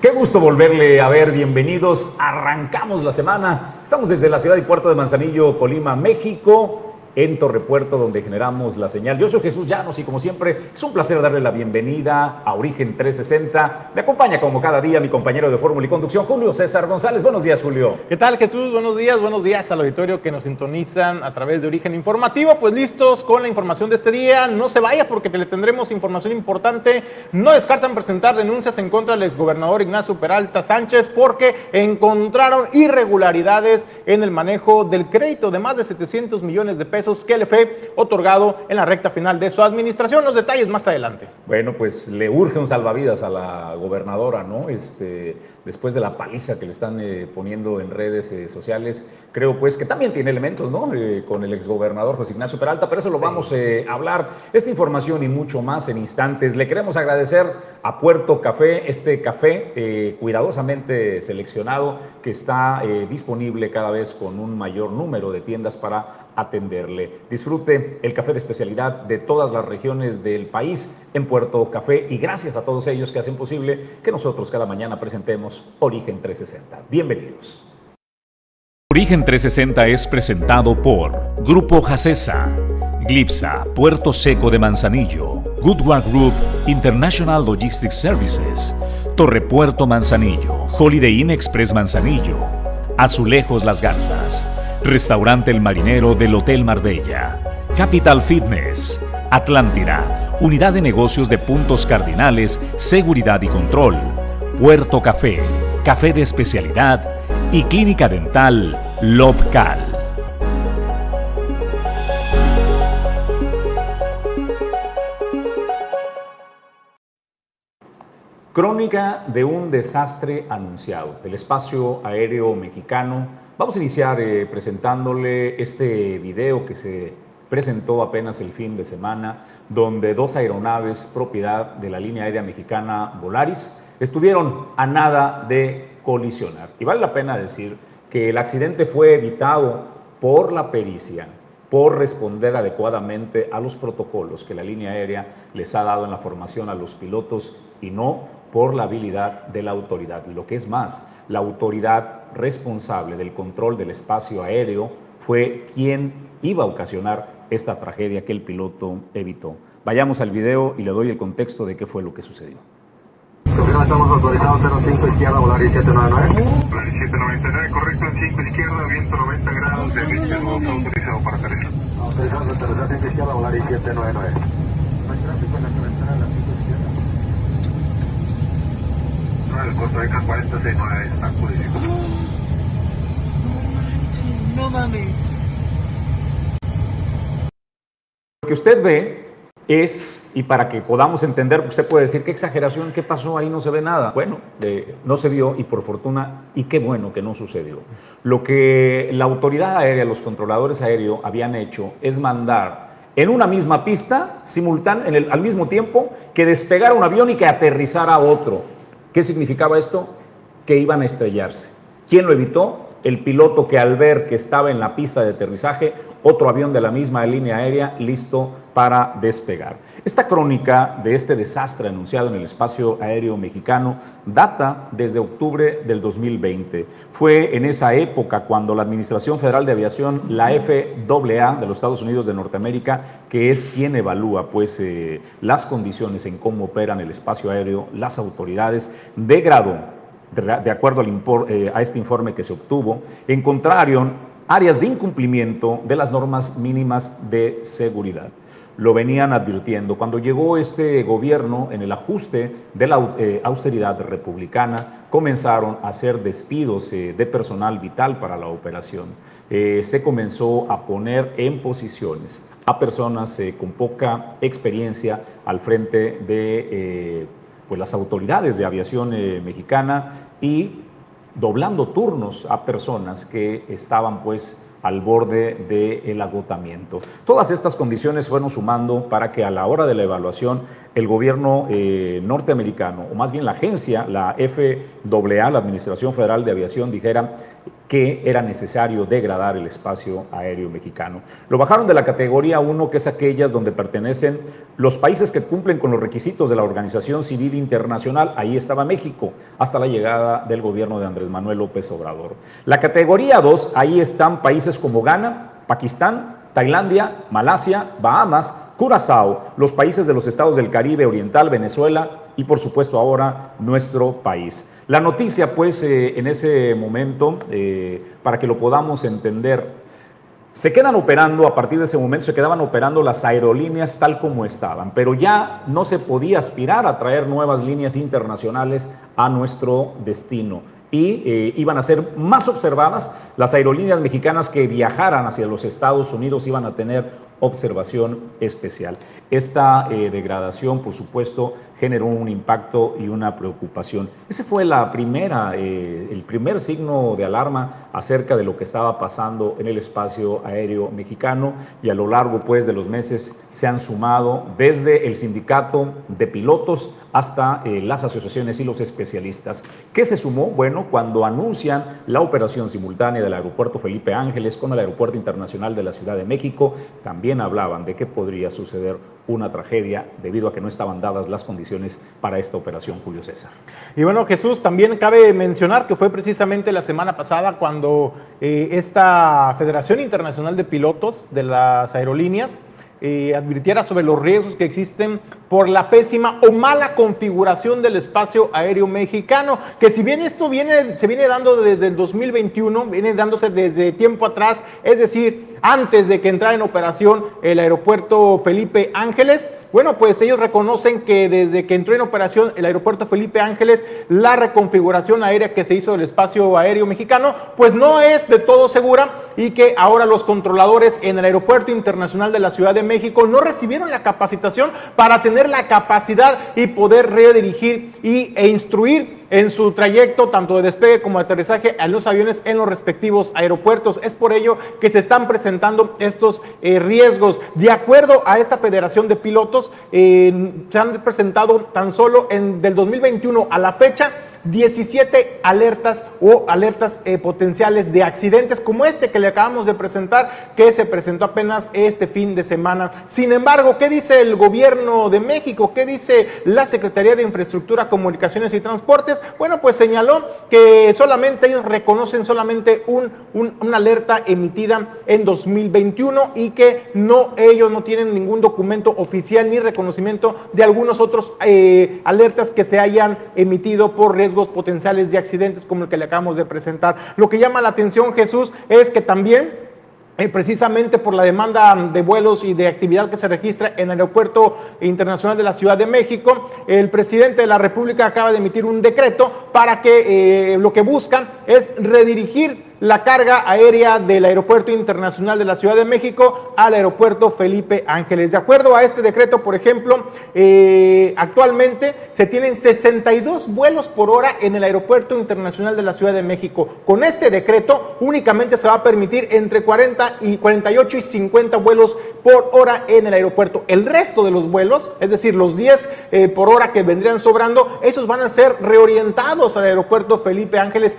Qué gusto volverle a ver, bienvenidos. Arrancamos la semana. Estamos desde la ciudad y puerto de Manzanillo, Colima, México en Torrepuerto, donde generamos la señal. Yo soy Jesús Llanos y como siempre es un placer darle la bienvenida a Origen 360. Me acompaña como cada día mi compañero de Fórmula y Conducción, Julio César González. Buenos días, Julio. ¿Qué tal, Jesús? Buenos días, buenos días al auditorio que nos sintonizan a través de Origen Informativo. Pues listos con la información de este día. No se vaya porque le tendremos información importante. No descartan presentar denuncias en contra del exgobernador Ignacio Peralta Sánchez porque encontraron irregularidades en el manejo del crédito de más de 700 millones de pesos que le fue otorgado en la recta final de su administración. Los detalles más adelante. Bueno, pues le urge un salvavidas a la gobernadora, ¿no? Este, después de la paliza que le están eh, poniendo en redes eh, sociales, creo pues que también tiene elementos, ¿no? Eh, con el exgobernador José Ignacio Peralta, pero eso lo vamos a hablar. Esta información y mucho más en instantes. Le queremos agradecer a Puerto Café, este café cuidadosamente seleccionado que está disponible cada vez con un mayor número de tiendas para atenderle. Disfrute el café de especialidad de todas las regiones del país en Puerto Café y gracias a todos ellos que hacen posible que nosotros cada mañana presentemos Origen 360. Bienvenidos. Origen 360 es presentado por Grupo Jacesa, Glipsa, Puerto Seco de Manzanillo, Goodward Group International Logistics Services, Torre Puerto Manzanillo, Holiday Inn Express Manzanillo, Azulejos Las Garzas, Restaurante El Marinero del Hotel Marbella, Capital Fitness, Atlántida, Unidad de Negocios de Puntos Cardinales, Seguridad y Control, Puerto Café, Café de Especialidad y Clínica Dental Lobcal. Crónica de un desastre anunciado. El espacio aéreo mexicano Vamos a iniciar eh, presentándole este video que se presentó apenas el fin de semana, donde dos aeronaves propiedad de la línea aérea mexicana Volaris estuvieron a nada de colisionar. Y vale la pena decir que el accidente fue evitado por la pericia, por responder adecuadamente a los protocolos que la línea aérea les ha dado en la formación a los pilotos y no por la habilidad de la autoridad. Lo que es más, la autoridad responsable del control del espacio aéreo fue quien iba a ocasionar esta tragedia que el piloto evitó. Vayamos al video y le doy el contexto de qué fue lo que sucedió. Estamos autorizados 05 izquierda, volar 799. 799, correcto, en 5 izquierda, viento 90 grados, de viento autorizado para hacer eso. Autorizado para aterrizar 5 izquierda, volar 799. No hay tráfico en la cabecera a las 5 izquierda. No, el costo de K4069 está purísimo. No mames. Lo que usted ve es, y para que podamos entender, usted puede decir, qué exageración, qué pasó, ahí no se ve nada. Bueno, eh, no se vio y por fortuna, y qué bueno que no sucedió. Lo que la autoridad aérea, los controladores aéreos habían hecho es mandar en una misma pista, simultán, en el, al mismo tiempo, que despegara un avión y que aterrizara otro. ¿Qué significaba esto? Que iban a estrellarse. ¿Quién lo evitó? el piloto que al ver que estaba en la pista de aterrizaje, otro avión de la misma línea aérea listo para despegar. Esta crónica de este desastre anunciado en el espacio aéreo mexicano data desde octubre del 2020. Fue en esa época cuando la Administración Federal de Aviación, la FAA de los Estados Unidos de Norteamérica, que es quien evalúa pues eh, las condiciones en cómo operan el espacio aéreo, las autoridades, degradó de acuerdo eh, a este informe que se obtuvo, encontraron áreas de incumplimiento de las normas mínimas de seguridad. Lo venían advirtiendo. Cuando llegó este gobierno en el ajuste de la eh, austeridad republicana, comenzaron a hacer despidos eh, de personal vital para la operación. se comenzó a poner en posiciones a personas con poca experiencia al frente de pues, las autoridades de aviación eh, mexicana y doblando turnos a personas que estaban pues al borde del agotamiento. Todas estas condiciones fueron sumando para que a la hora de la evaluación el gobierno eh, norteamericano, o más bien la agencia, la FAA, la Administración Federal de Aviación, dijera que era necesario degradar el espacio aéreo mexicano. Lo bajaron de la categoría 1, que es aquellas donde pertenecen los países que cumplen con los requisitos de la Organización Civil Internacional. Ahí estaba México, hasta la llegada del gobierno de Andrés Manuel López Obrador. La categoría 2, ahí están países como Ghana, Pakistán, Tailandia, Malasia, Bahamas, Curazao, los países de los estados del Caribe Oriental, Venezuela y por supuesto ahora nuestro país. La noticia, pues, eh, en ese momento, eh, para que lo podamos entender, se quedan operando, a partir de ese momento se quedaban operando las aerolíneas tal como estaban, pero ya no se podía aspirar a traer nuevas líneas internacionales a nuestro destino y eh, iban a ser más observadas. Las aerolíneas mexicanas que viajaran hacia los Estados Unidos iban a tener observación especial. Esta degradación, por supuesto, generó un impacto y una preocupación. Ese fue la primera, eh, el primer signo de alarma acerca de lo que estaba pasando en el espacio aéreo mexicano y a lo largo pues de los meses se han sumado desde el sindicato de pilotos hasta eh, las asociaciones y los especialistas. ¿Qué se sumó? Bueno, cuando anuncian la operación simultánea del aeropuerto Felipe Ángeles con el aeropuerto internacional de la Ciudad de México, también hablaban de que podría suceder una tragedia debido a que no estaban dadas las condiciones para esta operación, Julio César. Y bueno, Jesús, también cabe mencionar que fue precisamente la semana pasada cuando eh, esta Federación Internacional de Pilotos de las Aerolíneas eh, advirtiera sobre los riesgos que existen por la pésima o mala configuración del espacio aéreo mexicano, que si bien esto viene, se viene dando desde el 2021, viene dándose desde tiempo atrás, es decir, antes de que entrara en operación el aeropuerto Felipe Ángeles, bueno, pues ellos reconocen que desde que entró en operación el aeropuerto Felipe Ángeles, la reconfiguración aérea que se hizo del espacio aéreo mexicano, pues no es de todo segura y que ahora los controladores en el aeropuerto internacional de la Ciudad de México no recibieron la capacitación para tener la capacidad y poder redirigir y, e instruir en su trayecto tanto de despegue como de aterrizaje a los aviones en los respectivos aeropuertos. Es por ello que se están presentando estos eh, riesgos. De acuerdo a esta Federación de Pilotos, eh, se han presentado tan solo en del 2021 a la fecha 17 alertas o alertas eh, potenciales de accidentes como este que le acabamos de presentar, que se presentó apenas este fin de semana. Sin embargo, ¿qué dice el gobierno de México? ¿Qué dice la Secretaría de Infraestructura, Comunicaciones y Transportes? Bueno, pues señaló que solamente ellos reconocen solamente un, una alerta emitida en 2021 y que no ellos no tienen ningún documento oficial ni reconocimiento de algunos otros eh, alertas que se hayan emitido por potenciales de accidentes como el que le acabamos de presentar. Lo que llama la atención, Jesús, es que también eh, precisamente por la demanda de vuelos y de actividad que se registra en el Aeropuerto Internacional de la Ciudad de México, el presidente de la República acaba de emitir un decreto para que eh, lo que buscan es redirigir la carga aérea del Aeropuerto Internacional de la Ciudad de México al Aeropuerto Felipe Ángeles. De acuerdo a este decreto, por ejemplo, eh, actualmente se tienen 62 vuelos por hora en el Aeropuerto Internacional de la Ciudad de México. Con este decreto únicamente se va a permitir entre 40 y 48 y 50 vuelos por hora en el aeropuerto. El resto de los vuelos, es decir, los 10 eh, por hora que vendrían sobrando, esos van a ser reorientados al Aeropuerto Felipe Ángeles,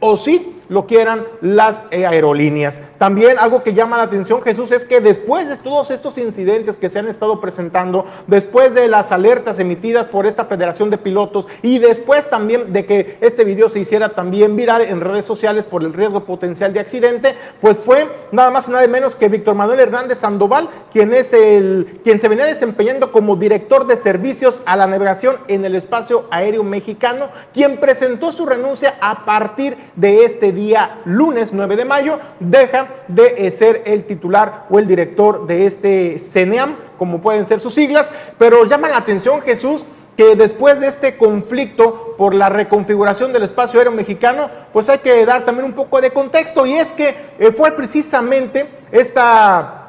o sí lo quieran las aerolíneas. También algo que llama la atención, Jesús, es que después de todos estos incidentes que se han estado presentando, después de las alertas emitidas por esta Federación de Pilotos y después también de que este video se hiciera también viral en redes sociales por el riesgo potencial de accidente, pues fue nada más y nada menos que Víctor Manuel Hernández Sandoval, quien es el quien se venía desempeñando como director de servicios a la navegación en el espacio aéreo mexicano, quien presentó su renuncia a partir de este día lunes 9 de mayo, deja de eh, ser el titular o el director de este CENEAM, como pueden ser sus siglas, pero llama la atención Jesús que después de este conflicto por la reconfiguración del espacio aéreo mexicano, pues hay que dar también un poco de contexto y es que eh, fue precisamente esta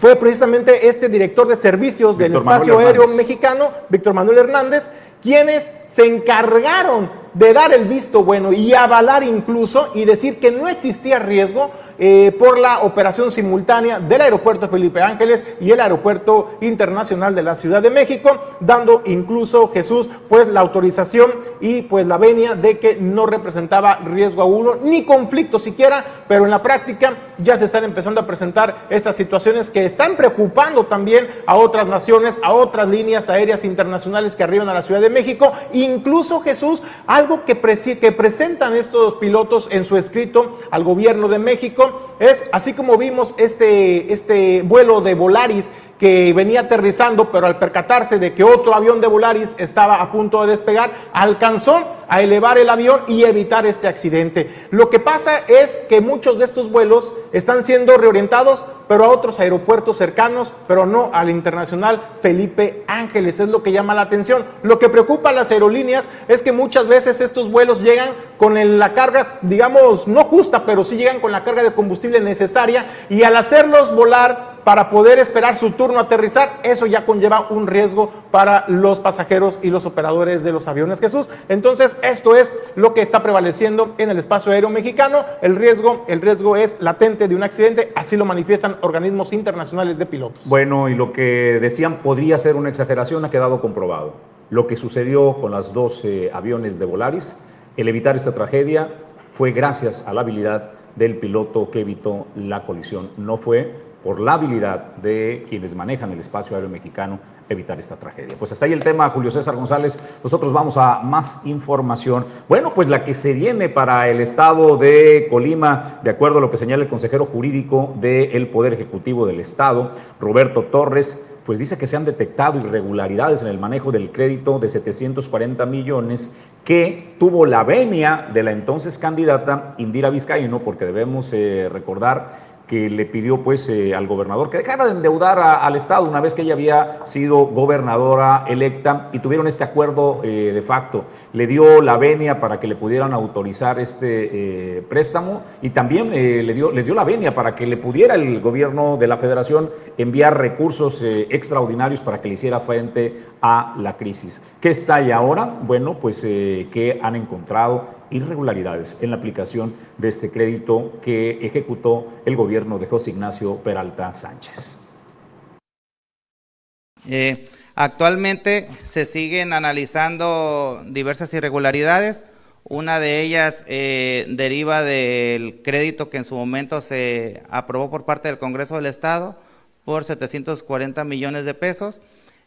fue precisamente este director de servicios del espacio aéreo mexicano, Víctor Manuel Hernández, quienes se encargaron de dar el visto bueno y avalar incluso y decir que no existía riesgo eh, por la operación simultánea del aeropuerto Felipe Ángeles y el aeropuerto internacional de la Ciudad de México, dando incluso Jesús pues la autorización y pues la venia de que no representaba riesgo a uno ni conflicto siquiera, pero en la práctica ya se están empezando a presentar estas situaciones que están preocupando también a otras naciones, a otras líneas aéreas internacionales que arriban a la Ciudad de México, incluso Jesús, algo que, que presentan estos pilotos en su escrito al gobierno de México, es, así como vimos este, este vuelo de Volaris que venía aterrizando, pero al percatarse de que otro avión de Volaris estaba a punto de despegar, alcanzó a elevar el avión y evitar este accidente. Lo que pasa es que muchos de estos vuelos están siendo reorientados, pero a otros aeropuertos cercanos, pero no al internacional Felipe Ángeles. Es lo que llama la atención. Lo que preocupa a las aerolíneas es que muchas veces estos vuelos llegan con la carga, digamos, no justa, pero sí llegan con la carga de combustible necesaria y al hacerlos volar para poder esperar su turno a aterrizar, eso ya conlleva un riesgo para los pasajeros y los operadores de los aviones Jesús. Entonces, esto es lo que está prevaleciendo en el espacio aéreo mexicano. El riesgo, el riesgo es latente de un accidente, así lo manifiestan organismos internacionales de pilotos. Bueno, y lo que decían podría ser una exageración ha quedado comprobado. Lo que sucedió con las dos aviones de Volaris, el evitar esta tragedia fue gracias a la habilidad del piloto que evitó la colisión. No fue por la habilidad de quienes manejan el espacio aéreo mexicano evitar esta tragedia. Pues hasta ahí el tema, Julio César González. Nosotros vamos a más información. Bueno, pues la que se viene para el estado de Colima, de acuerdo a lo que señala el consejero jurídico del Poder Ejecutivo del Estado, Roberto Torres, pues dice que se han detectado irregularidades en el manejo del crédito de 740 millones que tuvo la venia de la entonces candidata Indira Vizcaíno, porque debemos eh, recordar que le pidió pues eh, al gobernador que dejara de endeudar al Estado una vez que ella había sido gobernadora electa y tuvieron este acuerdo eh, de facto. Le dio la venia para que le pudieran autorizar este eh, préstamo y también le dio, les dio la venia para que le pudiera el gobierno de la federación enviar recursos extraordinarios para que le hiciera frente a la crisis. ¿Qué está ahí ahora? Bueno, pues que han encontrado irregularidades en la aplicación de este crédito que ejecutó el gobierno de José Ignacio Peralta Sánchez. Eh, actualmente se siguen analizando diversas irregularidades. Una de ellas eh, deriva del crédito que en su momento se aprobó por parte del Congreso del Estado por 740 millones de pesos.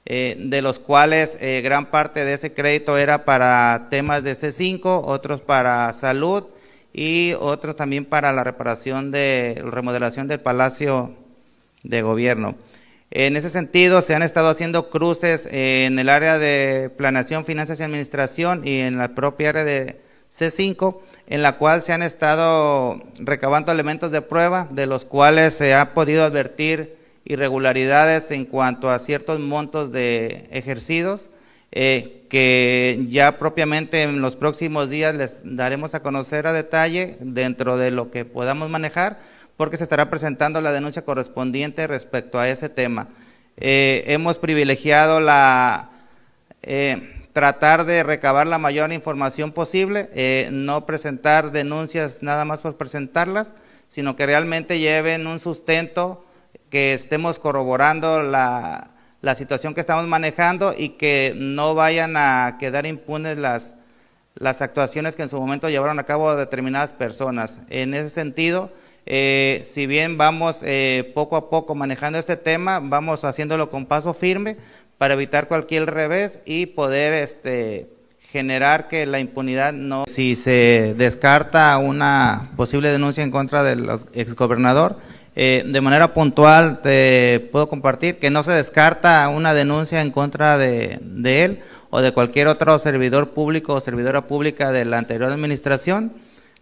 Eh, de los cuales eh, gran parte de ese crédito era para temas de C5, otros para salud y otros también para la reparación de remodelación del Palacio de Gobierno. En ese sentido, se han estado haciendo cruces en el área de planeación, finanzas y administración y en la propia área de C5, en la cual se han estado recabando elementos de prueba, de los cuales se ha podido advertir irregularidades en cuanto a ciertos montos de ejercidos, eh, que ya propiamente en los próximos días les daremos a conocer a detalle dentro de lo que podamos manejar, porque se estará presentando la denuncia correspondiente respecto a ese tema. Eh, hemos privilegiado la eh, tratar de recabar la mayor información posible, no presentar denuncias nada más por presentarlas, sino que realmente lleven un sustento que estemos corroborando la, situación que estamos manejando y que no vayan a quedar impunes las, las actuaciones que en su momento llevaron a cabo determinadas personas. En ese sentido, eh, si bien vamos eh, poco a poco manejando este tema, vamos haciéndolo con paso firme para evitar cualquier revés y poder este, generar que la impunidad no... Si se descarta una posible denuncia en contra del exgobernador, eh, de manera puntual te puedo compartir que no se descarta una denuncia en contra de, él o de cualquier otro servidor público o servidora pública de la anterior administración.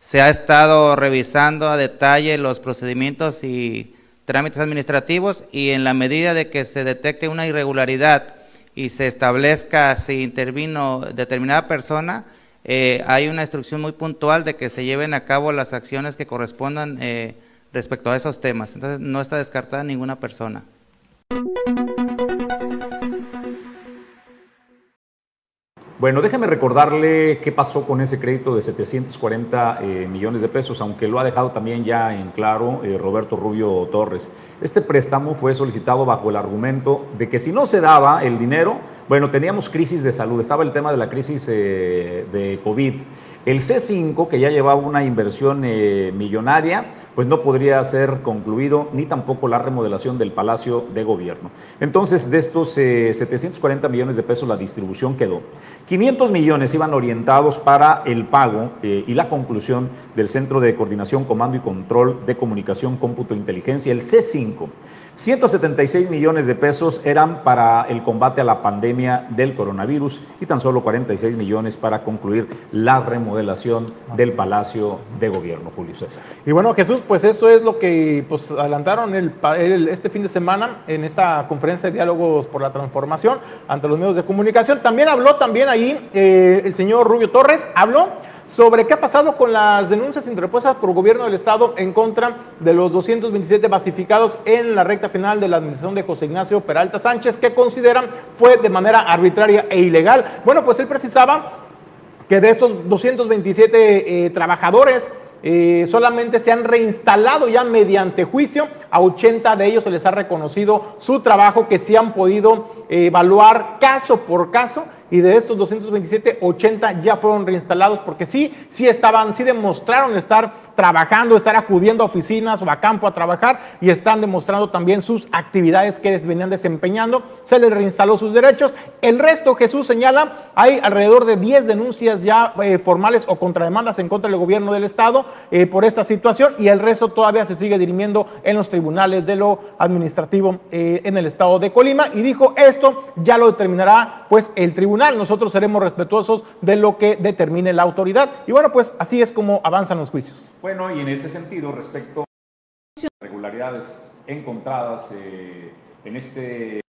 Se ha estado revisando a detalle los procedimientos y trámites administrativos y en la medida de que se detecte una irregularidad y se establezca si intervino determinada persona, eh, hay una instrucción muy puntual de que se lleven a cabo las acciones que correspondan eh, respecto a esos temas. Entonces no está descartada ninguna persona. Bueno, déjeme recordarle qué pasó con ese crédito de 740 eh, millones de pesos, aunque lo ha dejado también ya en claro eh, Roberto Rubio Torres. Este préstamo fue solicitado bajo el argumento de que si no se daba el dinero, bueno, teníamos crisis de salud, estaba el tema de la crisis eh, de COVID. El C5, que ya llevaba una inversión millonaria, pues no podría ser concluido ni tampoco la remodelación del Palacio de Gobierno. Entonces, de estos 740 millones de pesos, la distribución quedó. 500 millones iban orientados para el pago eh, y la conclusión del Centro de Coordinación, Comando y Control de Comunicación, Cómputo e Inteligencia, el C5. 176 millones de pesos eran para el combate a la pandemia del coronavirus y tan solo 46 millones para concluir la remodelación del Palacio de Gobierno, Julio César. Y bueno, Jesús, pues eso es lo que pues, adelantaron el, este fin de semana en esta conferencia de diálogos por la transformación ante los medios de comunicación. También habló también ahí eh, el señor Rubio Torres, habló sobre qué ha pasado con las denuncias interpuestas por el gobierno del Estado en contra de los 227 basificados en la recta final de la administración de José Ignacio Peralta Sánchez, que consideran fue de manera arbitraria e ilegal. Bueno, pues él precisaba que de estos 227 eh, trabajadores, eh, solamente se han reinstalado ya mediante juicio. A 80 de ellos se les ha reconocido su trabajo, que se han podido evaluar caso por caso y de estos 227, 80 ya fueron reinstalados porque sí, sí estaban, sí demostraron estar trabajando, estar acudiendo a oficinas o a campo a trabajar y están demostrando también sus actividades que venían desempeñando. Se les reinstaló sus derechos. El resto, Jesús señala, hay alrededor de 10 denuncias ya eh, formales o contrademandas en contra del gobierno del Estado eh, por esta situación y el resto todavía se sigue dirimiendo en los tribunales de lo administrativo eh, en el Estado de Colima y dijo esto ya lo determinará pues el tribunal. Nosotros seremos respetuosos de lo que determine la autoridad y bueno, pues así es como avanzan los juicios. Bueno, y en ese sentido, respecto a irregularidades encontradas eh, en este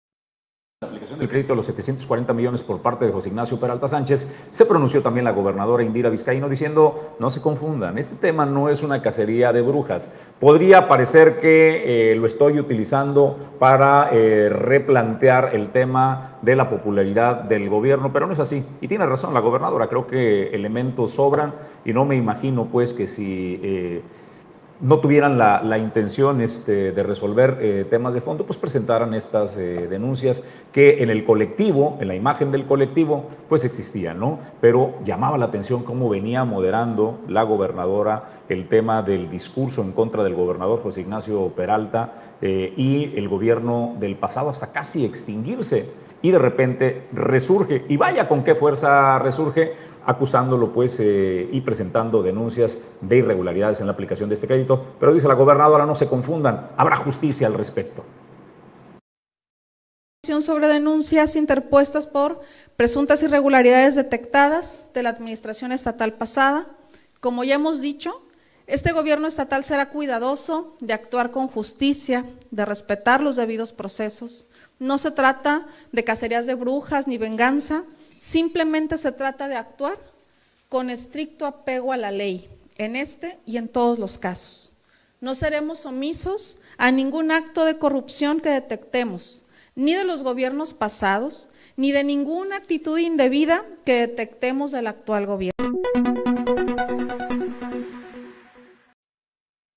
aplicación del crédito de los 740 millones por parte de José Ignacio Peralta Sánchez, se pronunció también la gobernadora Indira Vizcaíno diciendo, no se confundan, este tema no es una cacería de brujas. Podría parecer que eh, lo estoy utilizando para eh, replantear el tema de la popularidad del gobierno, pero no es así. Y tiene razón la gobernadora, creo que elementos sobran y no me imagino pues que si... Eh, no tuvieran la, intención este, de resolver eh, temas de fondo, pues presentaran estas eh, denuncias que en el colectivo, en la imagen del colectivo, pues existían, ¿no? Pero llamaba la atención cómo venía moderando la gobernadora el tema del discurso en contra del gobernador José Ignacio Peralta eh, y el gobierno del pasado hasta casi extinguirse y de repente resurge. Y vaya con qué fuerza resurge, acusándolo pues eh, y presentando denuncias de irregularidades en la aplicación de este crédito. Pero dice la gobernadora, no se confundan, habrá justicia al respecto sobre denuncias interpuestas por presuntas irregularidades detectadas de la administración estatal pasada. Como ya hemos dicho, este gobierno estatal será cuidadoso de actuar con justicia, de respetar los debidos procesos. No se trata de cacerías de brujas ni venganza, simplemente se trata de actuar con estricto apego a la ley, en este y en todos los casos. No seremos omisos a ningún acto de corrupción que detectemos, ni de los gobiernos pasados, ni de ninguna actitud indebida que detectemos del actual gobierno.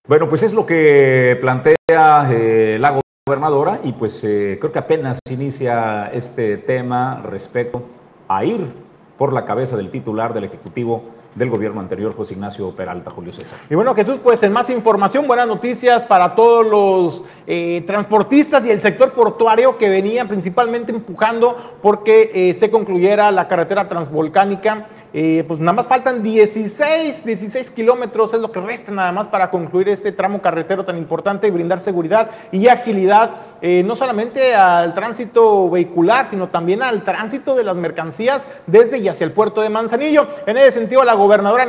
Bueno, pues es lo que plantea eh, gobernadora y pues eh, creo que apenas inicia este tema respecto a ir por la cabeza del titular del Ejecutivo del gobierno anterior, José Ignacio Peralta, Julio César. Y bueno, Jesús, pues en más información, buenas noticias para todos los eh, transportistas y el sector portuario que venían principalmente empujando porque eh, se concluyera la carretera transvolcánica. Eh, pues nada más faltan 16, 16 kilómetros, es lo que resta nada más para concluir este tramo carretero tan importante y brindar seguridad y agilidad, no solamente al tránsito vehicular, sino también al tránsito de las mercancías desde y hacia el puerto de Manzanillo. En ese sentido, la gobernadora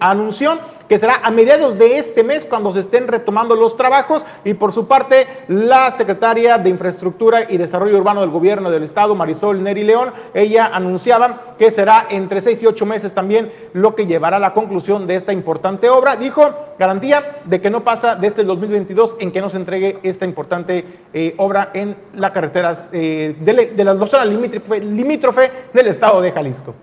anunció que será a mediados de este mes cuando se estén retomando los trabajos y por su parte la secretaria de Infraestructura y Desarrollo Urbano del Gobierno del Estado, Marisol Neri León, ella anunciaba que será entre seis y ocho meses también lo que llevará a la conclusión de esta importante obra. Dijo garantía de que no pasa desde el 2022 en que no se entregue esta importante eh, obra en la carretera eh, de, la zona limítrofe del Estado de Jalisco.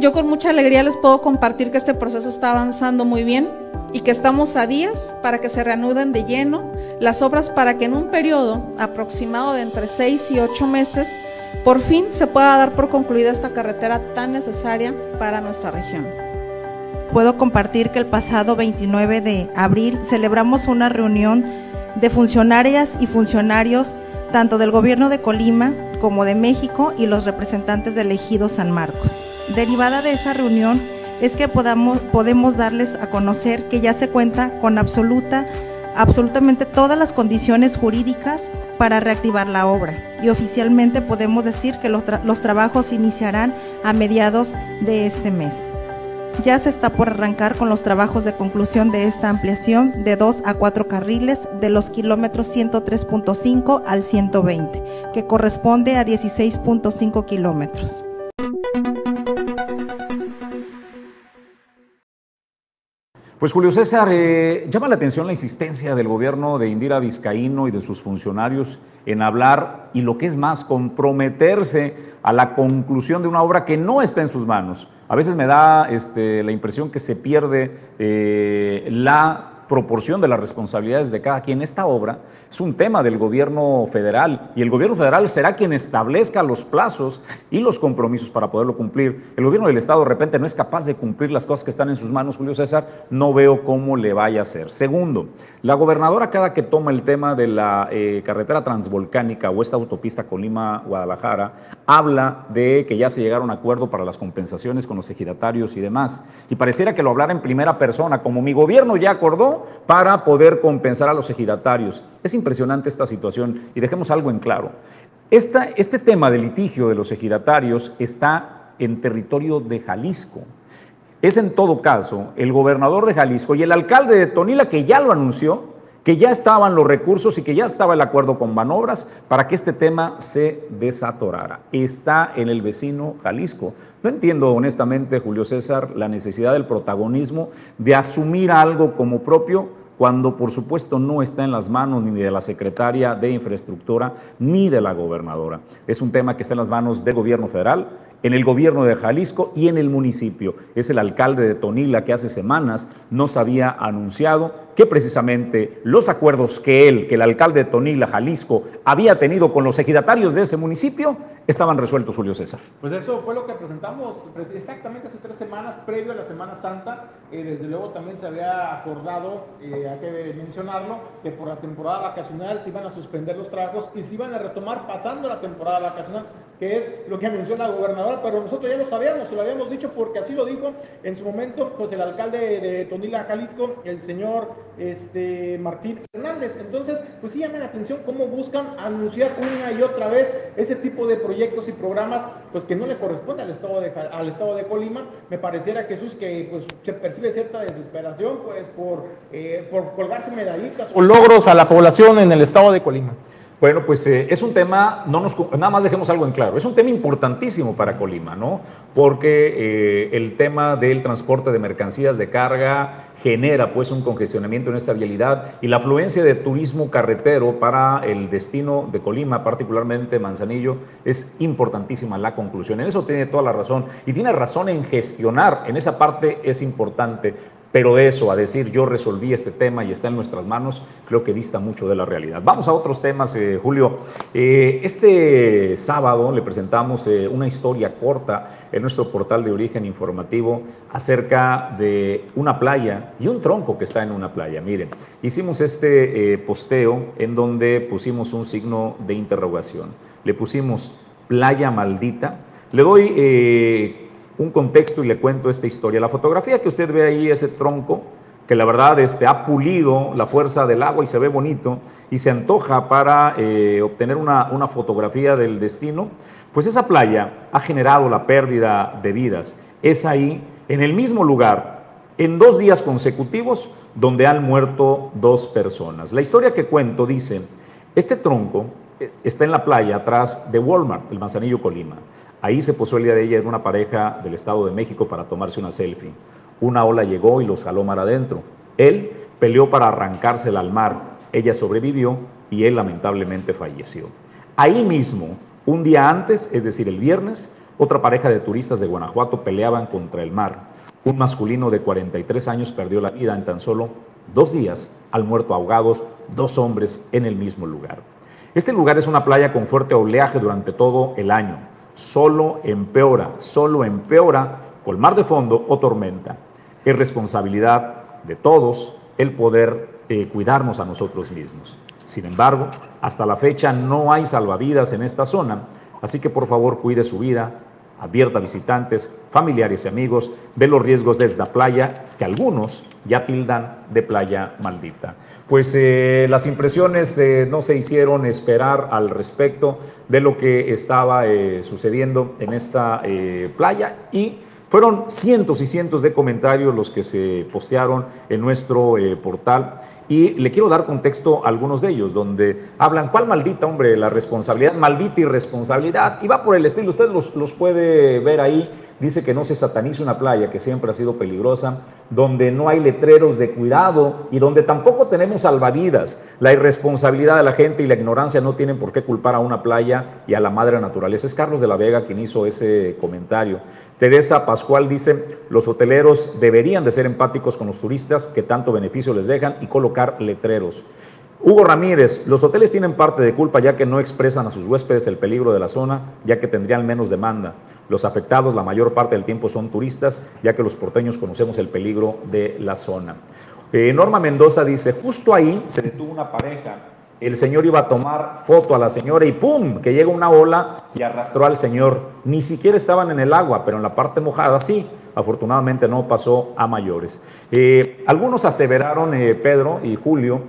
Yo con mucha alegría les puedo compartir que este proceso está avanzando muy bien y que estamos a días para que se reanuden de lleno las obras para que en un periodo aproximado de entre 6 y 8 meses por fin se pueda dar por concluida esta carretera tan necesaria para nuestra región. Puedo compartir que el pasado 29 de abril celebramos una reunión de funcionarias y funcionarios tanto del gobierno de Colima como de México y los representantes del ejido San Marcos. Derivada de esa reunión es que podamos, podemos darles a conocer que ya se cuenta con absoluta, absolutamente todas las condiciones jurídicas para reactivar la obra y oficialmente podemos decir que los, los trabajos iniciarán a mediados de este mes. Ya se está por arrancar con los trabajos de conclusión de esta ampliación de 2 a 4 carriles de los kilómetros 103.5 al 120, que corresponde a 16.5 kilómetros. Pues Julio César, eh, llama la atención la insistencia del gobierno de Indira Vizcaíno y de sus funcionarios en hablar y lo que es más, comprometerse a la conclusión de una obra que no está en sus manos. A veces me da este, la impresión que se pierde eh, la proporción de las responsabilidades de cada quien. Esta obra es un tema del gobierno federal y el gobierno federal será quien establezca los plazos y los compromisos para poderlo cumplir. El gobierno del Estado de repente no es capaz de cumplir las cosas que están en sus manos, Julio César, no veo cómo le vaya a hacer. Segundo, la gobernadora cada que toma el tema de la eh, carretera transvolcánica o esta autopista Colima-Guadalajara, habla de que ya se llegaron a acuerdo para las compensaciones con los ejidatarios y demás. Y pareciera que lo hablara en primera persona, como mi gobierno ya acordó, para poder compensar a los ejidatarios. Es impresionante esta situación y dejemos algo en claro. este tema de litigio de los ejidatarios está en territorio de Jalisco. Es en todo caso el gobernador de Jalisco y el alcalde de Tonila que ya lo anunció, que ya estaban los recursos y que ya estaba el acuerdo con Manobras para que este tema se desatorara. Está en el vecino Jalisco. No entiendo honestamente, Julio César, la necesidad del protagonismo de asumir algo como propio cuando por supuesto no está en las manos ni de la secretaria de infraestructura ni de la gobernadora. Es un tema que está en las manos del gobierno federal en el gobierno de Jalisco y en el municipio. Es el alcalde de Tonila que hace semanas nos había anunciado que precisamente los acuerdos que él, que el alcalde de Tonila, Jalisco, había tenido con los ejidatarios de ese municipio, estaban resueltos, Julio César. Pues eso fue lo que presentamos exactamente hace tres semanas, previo a la Semana Santa. Eh, desde luego también se había acordado, eh, hay que mencionarlo, que por la temporada vacacional se iban a suspender los trabajos y se iban a retomar pasando la temporada vacacional, que es lo que menciona la gobernadora, pero nosotros ya lo sabíamos, se lo habíamos dicho porque así lo dijo en su momento pues el alcalde de Tonila, Jalisco, el señor este, Martín Fernández. Entonces, pues sí llama la atención cómo buscan anunciar una y otra vez ese tipo de proyectos y programas, pues que no le corresponde al estado de, al estado de Colima. Me pareciera, Jesús, que pues, se percibe cierta desesperación, pues, por, eh, por colgarse medallitas o logros a la población en el estado de Colima. Bueno, pues eh, es un tema, no nos, nada más dejemos algo en claro, es un tema importantísimo para Colima, ¿no? Porque eh, el tema del transporte de mercancías de carga genera pues un congestionamiento en esta vialidad y la afluencia de turismo carretero para el destino de Colima, particularmente Manzanillo, es importantísima la conclusión. En eso tiene toda la razón y tiene razón en gestionar, en esa parte es importante, pero eso, a decir yo resolví este tema y está en nuestras manos, creo que dista mucho de la realidad. Vamos a otros temas, eh, Julio. Eh, este sábado le presentamos eh, una historia corta en nuestro portal de origen informativo acerca de una playa y un tronco que está en una playa. Miren, hicimos este posteo en donde pusimos un signo de interrogación. Le pusimos playa maldita. Le doy un contexto y le cuento esta historia. La fotografía que usted ve ahí, ese tronco, que la verdad este, ha pulido la fuerza del agua y se ve bonito y se antoja para eh, obtener una, una fotografía del destino, pues esa playa ha generado la pérdida de vidas. Es ahí, en el mismo lugar, en dos días consecutivos, donde han muerto dos personas. La historia que cuento dice, este tronco eh, está en la playa atrás de Walmart, el Manzanillo Colima. Ahí se posó el día de ayer una pareja del Estado de México para tomarse una selfie. Una ola llegó y los jaló mar adentro. Él peleó para arrancársela al mar. Ella sobrevivió y él lamentablemente falleció. Ahí mismo, un día antes, es decir, el viernes, Otra pareja de turistas de Guanajuato peleaban contra el mar. Un masculino de 43 años perdió la vida en tan solo dos días al muerto ahogados dos hombres en el mismo lugar. Este lugar es una playa con fuerte oleaje durante todo el año. Solo empeora, solo empeora con mar de fondo o tormenta. Es responsabilidad de todos el poder eh, cuidarnos a nosotros mismos. Sin embargo, hasta la fecha no hay salvavidas en esta zona, así que por favor cuide su vida, advierta a visitantes, familiares y amigos de los riesgos de esta playa que algunos ya tildan de playa maldita. Pues eh, las impresiones eh, no se hicieron esperar al respecto de lo que estaba eh, sucediendo en esta playa y fueron cientos y cientos de comentarios los que se postearon en nuestro portal y le quiero dar contexto a algunos de ellos, donde hablan, ¿cuál maldita, hombre? La responsabilidad, maldita irresponsabilidad. Y va por el estilo, usted los, los puede ver ahí dice que no se satanice una playa que siempre ha sido peligrosa, donde no hay letreros de cuidado y donde tampoco tenemos salvavidas. La irresponsabilidad de la gente y la ignorancia no tienen por qué culpar a una playa y a la madre naturaleza. Es Carlos de la Vega quien hizo ese comentario. Teresa Pascual dice, los hoteleros deberían de ser empáticos con los turistas que tanto beneficio les dejan y colocar letreros. Hugo Ramírez, los hoteles tienen parte de culpa ya que no expresan a sus huéspedes el peligro de la zona, ya que tendrían menos demanda. Los afectados la mayor parte del tiempo son turistas, ya que los porteños conocemos el peligro de la zona. Eh, Norma Mendoza dice, justo ahí se detuvo una pareja. El señor iba a tomar foto a la señora y ¡pum! que llega una ola y arrastró al señor. Ni siquiera estaban en el agua, pero en la parte mojada sí. Afortunadamente no pasó a mayores. Eh, algunos aseveraron, eh, Pedro y Julio,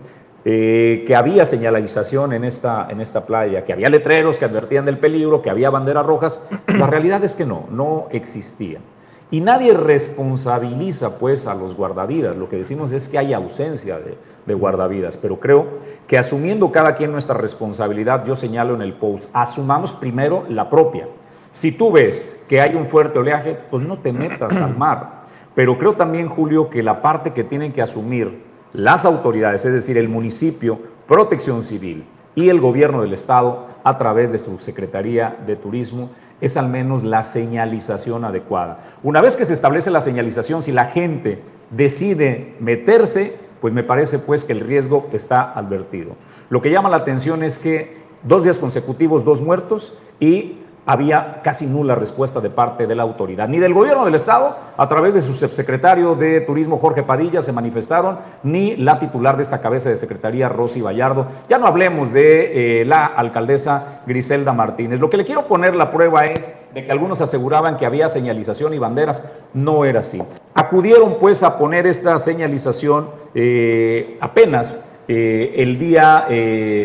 eh, que había señalización en esta, en esta playa, que había letreros que advertían del peligro, que había banderas rojas. La realidad es que no, no existía. Y nadie responsabiliza pues a los guardavidas. Lo que decimos es que hay ausencia de, de, guardavidas. Pero creo que asumiendo cada quien nuestra responsabilidad, yo señalo en el post, asumamos primero la propia. Si tú ves que hay un fuerte oleaje, pues no te metas al mar. Pero creo también, Julio, que la parte que tienen que asumir las autoridades, es decir, el municipio, protección civil y el gobierno del estado a través de su Secretaría de Turismo es al menos la señalización adecuada. Una vez que se establece la señalización, si la gente decide meterse, pues me parece pues que el riesgo está advertido. Lo que llama la atención es que dos días consecutivos, dos muertos y había casi nula respuesta de parte de la autoridad, ni del gobierno del Estado, a través de su subsecretario de Turismo Jorge Padilla se manifestaron, ni la titular de esta cabeza de secretaría, Rosy Vallardo. Ya no hablemos de eh, la alcaldesa Griselda Martínez. Lo que le quiero poner la prueba es de que algunos aseguraban que había señalización y banderas. No era así. Acudieron pues a poner esta señalización eh, apenas eh, el día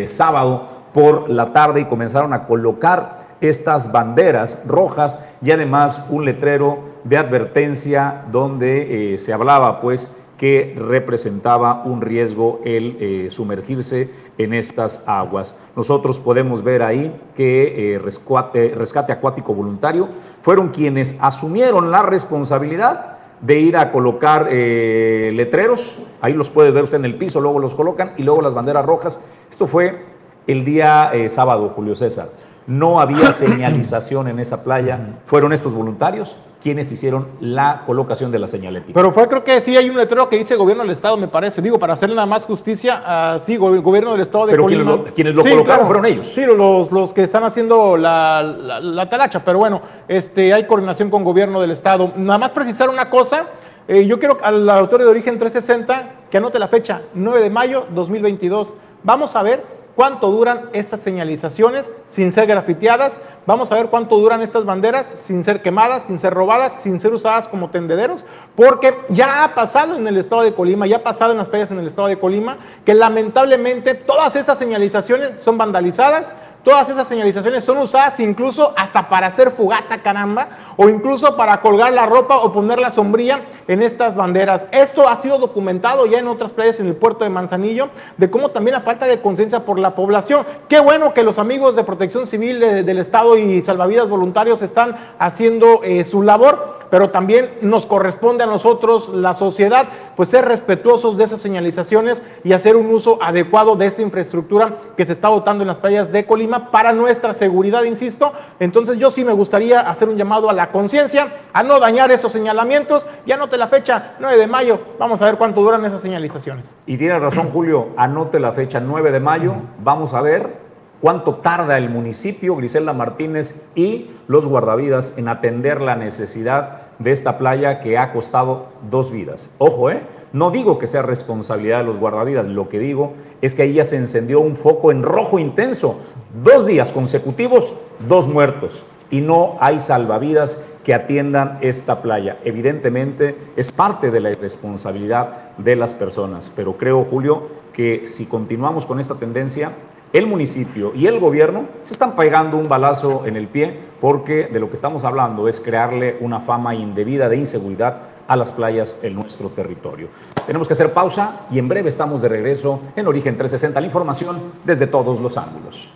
sábado por la tarde y comenzaron a colocar estas banderas rojas y además un letrero de advertencia donde eh, se hablaba pues que representaba un riesgo el eh, sumergirse en estas aguas. Nosotros podemos ver ahí que eh, rescate, rescate Acuático Voluntario fueron quienes asumieron la responsabilidad de ir a colocar letreros, ahí los puede ver usted en el piso, luego los colocan y luego las banderas rojas. Esto fue el día sábado, Julio César no había señalización en esa playa. Fueron estos voluntarios quienes hicieron la colocación de la señalética. Pero fue, creo que sí, hay un letrero que dice gobierno del Estado, me parece. Digo, para hacerle nada más justicia, uh, sí, gobierno del Estado de Pero quienes lo, quienes lo colocaron fueron ellos. Sí, los, los que están haciendo la, la, talacha. Pero bueno, este, hay coordinación con gobierno del Estado. Nada más precisar una cosa. Eh, yo quiero al autor de origen 360 que anote la fecha, 9 de mayo 2022. Vamos a ver cuánto duran estas señalizaciones sin ser grafiteadas. Vamos a ver cuánto duran estas banderas sin ser quemadas, sin ser robadas, sin ser usadas como tendederos, porque ya ha pasado en el estado de Colima, ya ha pasado en las playas en el estado de Colima, que lamentablemente todas esas señalizaciones son vandalizadas, Todas esas señalizaciones son usadas incluso hasta para hacer fugata, caramba, o incluso para colgar la ropa o poner la sombría en estas banderas. Esto ha sido documentado ya en otras playas en el puerto de Manzanillo, de cómo también la falta de conciencia por la población. Qué bueno que los amigos de protección civil del Estado y salvavidas voluntarios están haciendo eh, su labor, pero también nos corresponde a nosotros, la sociedad, pues ser respetuosos de esas señalizaciones y hacer un uso adecuado de esta infraestructura que se está dotando en las playas de Colima para nuestra seguridad, insisto. Entonces yo sí me gustaría hacer un llamado a la conciencia, a no dañar esos señalamientos. Y anote la fecha, 9 de mayo, vamos a ver cuánto duran esas señalizaciones. Y tiene razón Julio, anote la fecha 9 de mayo, vamos a ver cuánto tarda el municipio, Griselda Martínez y los guardavidas en atender la necesidad de esta playa que ha costado dos vidas. Ojo, ¿eh? No digo que sea responsabilidad de los guardavidas, lo que digo es que ahí ya se encendió un foco en rojo intenso. Dos días consecutivos, dos muertos. Y no hay salvavidas que atiendan esta playa. Evidentemente es parte de la irresponsabilidad de las personas, pero creo, Julio, que si continuamos con esta tendencia, el municipio y el gobierno se están pegando un balazo en el pie porque de lo que estamos hablando es crearle una fama indebida de inseguridad a las playas en nuestro territorio. Tenemos que hacer pausa y en breve estamos de regreso en Origen 360, la información desde todos los ángulos.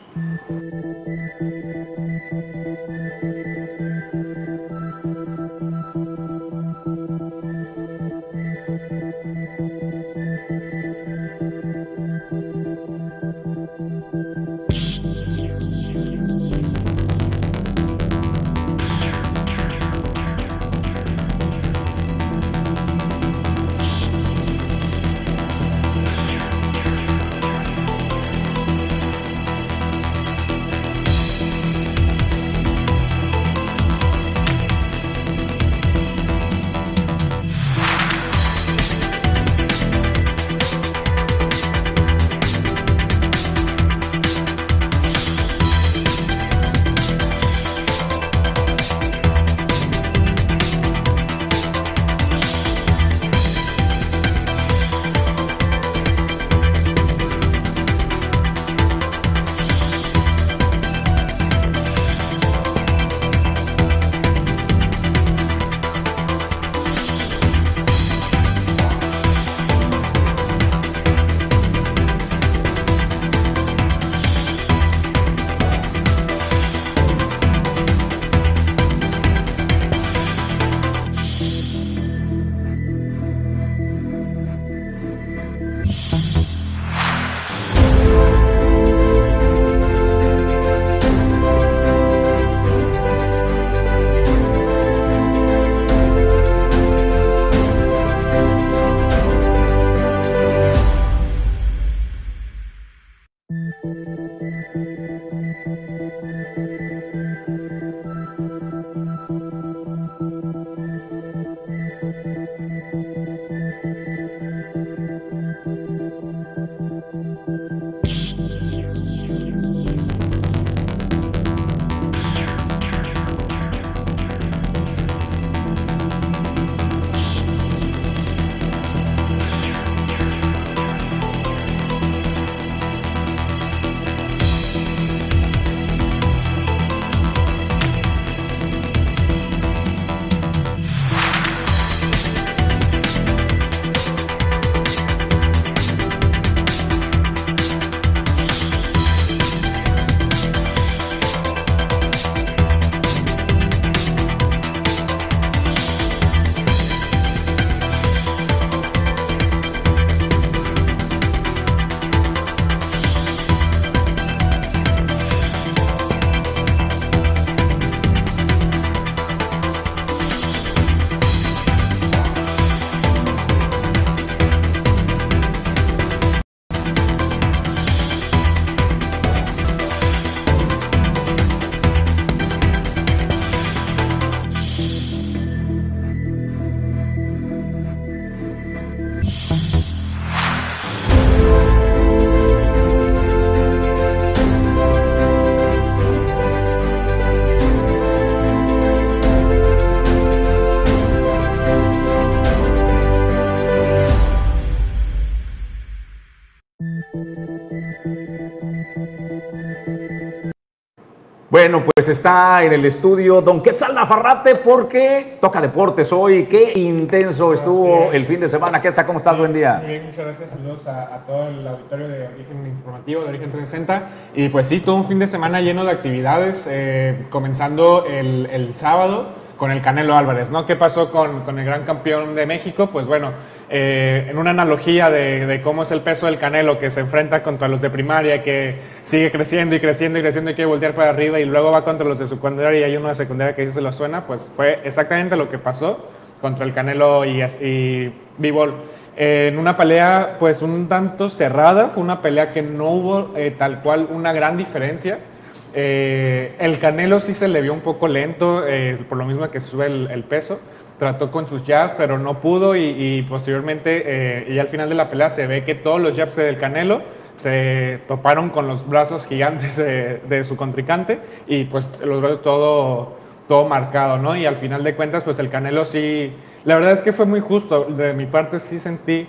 Bueno, pues está en el estudio Don Quetzal Nafarrate porque toca deportes hoy. Qué intenso estuvo el fin de semana. Quetzal, ¿cómo estás? Buen día. Bien, muchas gracias. Saludos a, todo el auditorio de Origen Informativo, de Origen 360. Y pues sí, todo un fin de semana lleno de actividades, eh, comenzando el, el sábado con el Canelo Álvarez, ¿no? ¿Qué pasó con, con el gran campeón de México? Pues bueno, eh, en una analogía de, de, cómo es el peso del Canelo que se enfrenta contra los de primaria, que sigue creciendo y creciendo y creciendo y quiere voltear para arriba y luego va contra los de secundaria y hay uno de secundaria que se lo suena, pues fue exactamente lo que pasó contra el Canelo y, y Bivol. Eh, en una pelea pues un tanto cerrada, fue una pelea que no hubo eh, tal cual una gran diferencia. Eh, el Canelo sí se le vio un poco lento, eh, por lo mismo que sube el, peso. Trató con sus jabs, pero no pudo y, posteriormente, eh, y al final de la pelea se ve que todos los jabs del Canelo se toparon con los brazos gigantes de, de su contrincante y pues los brazos todo, todo marcado, ¿no? Y al final de cuentas, pues el Canelo sí, la verdad es que fue muy justo. De mi parte sí sentí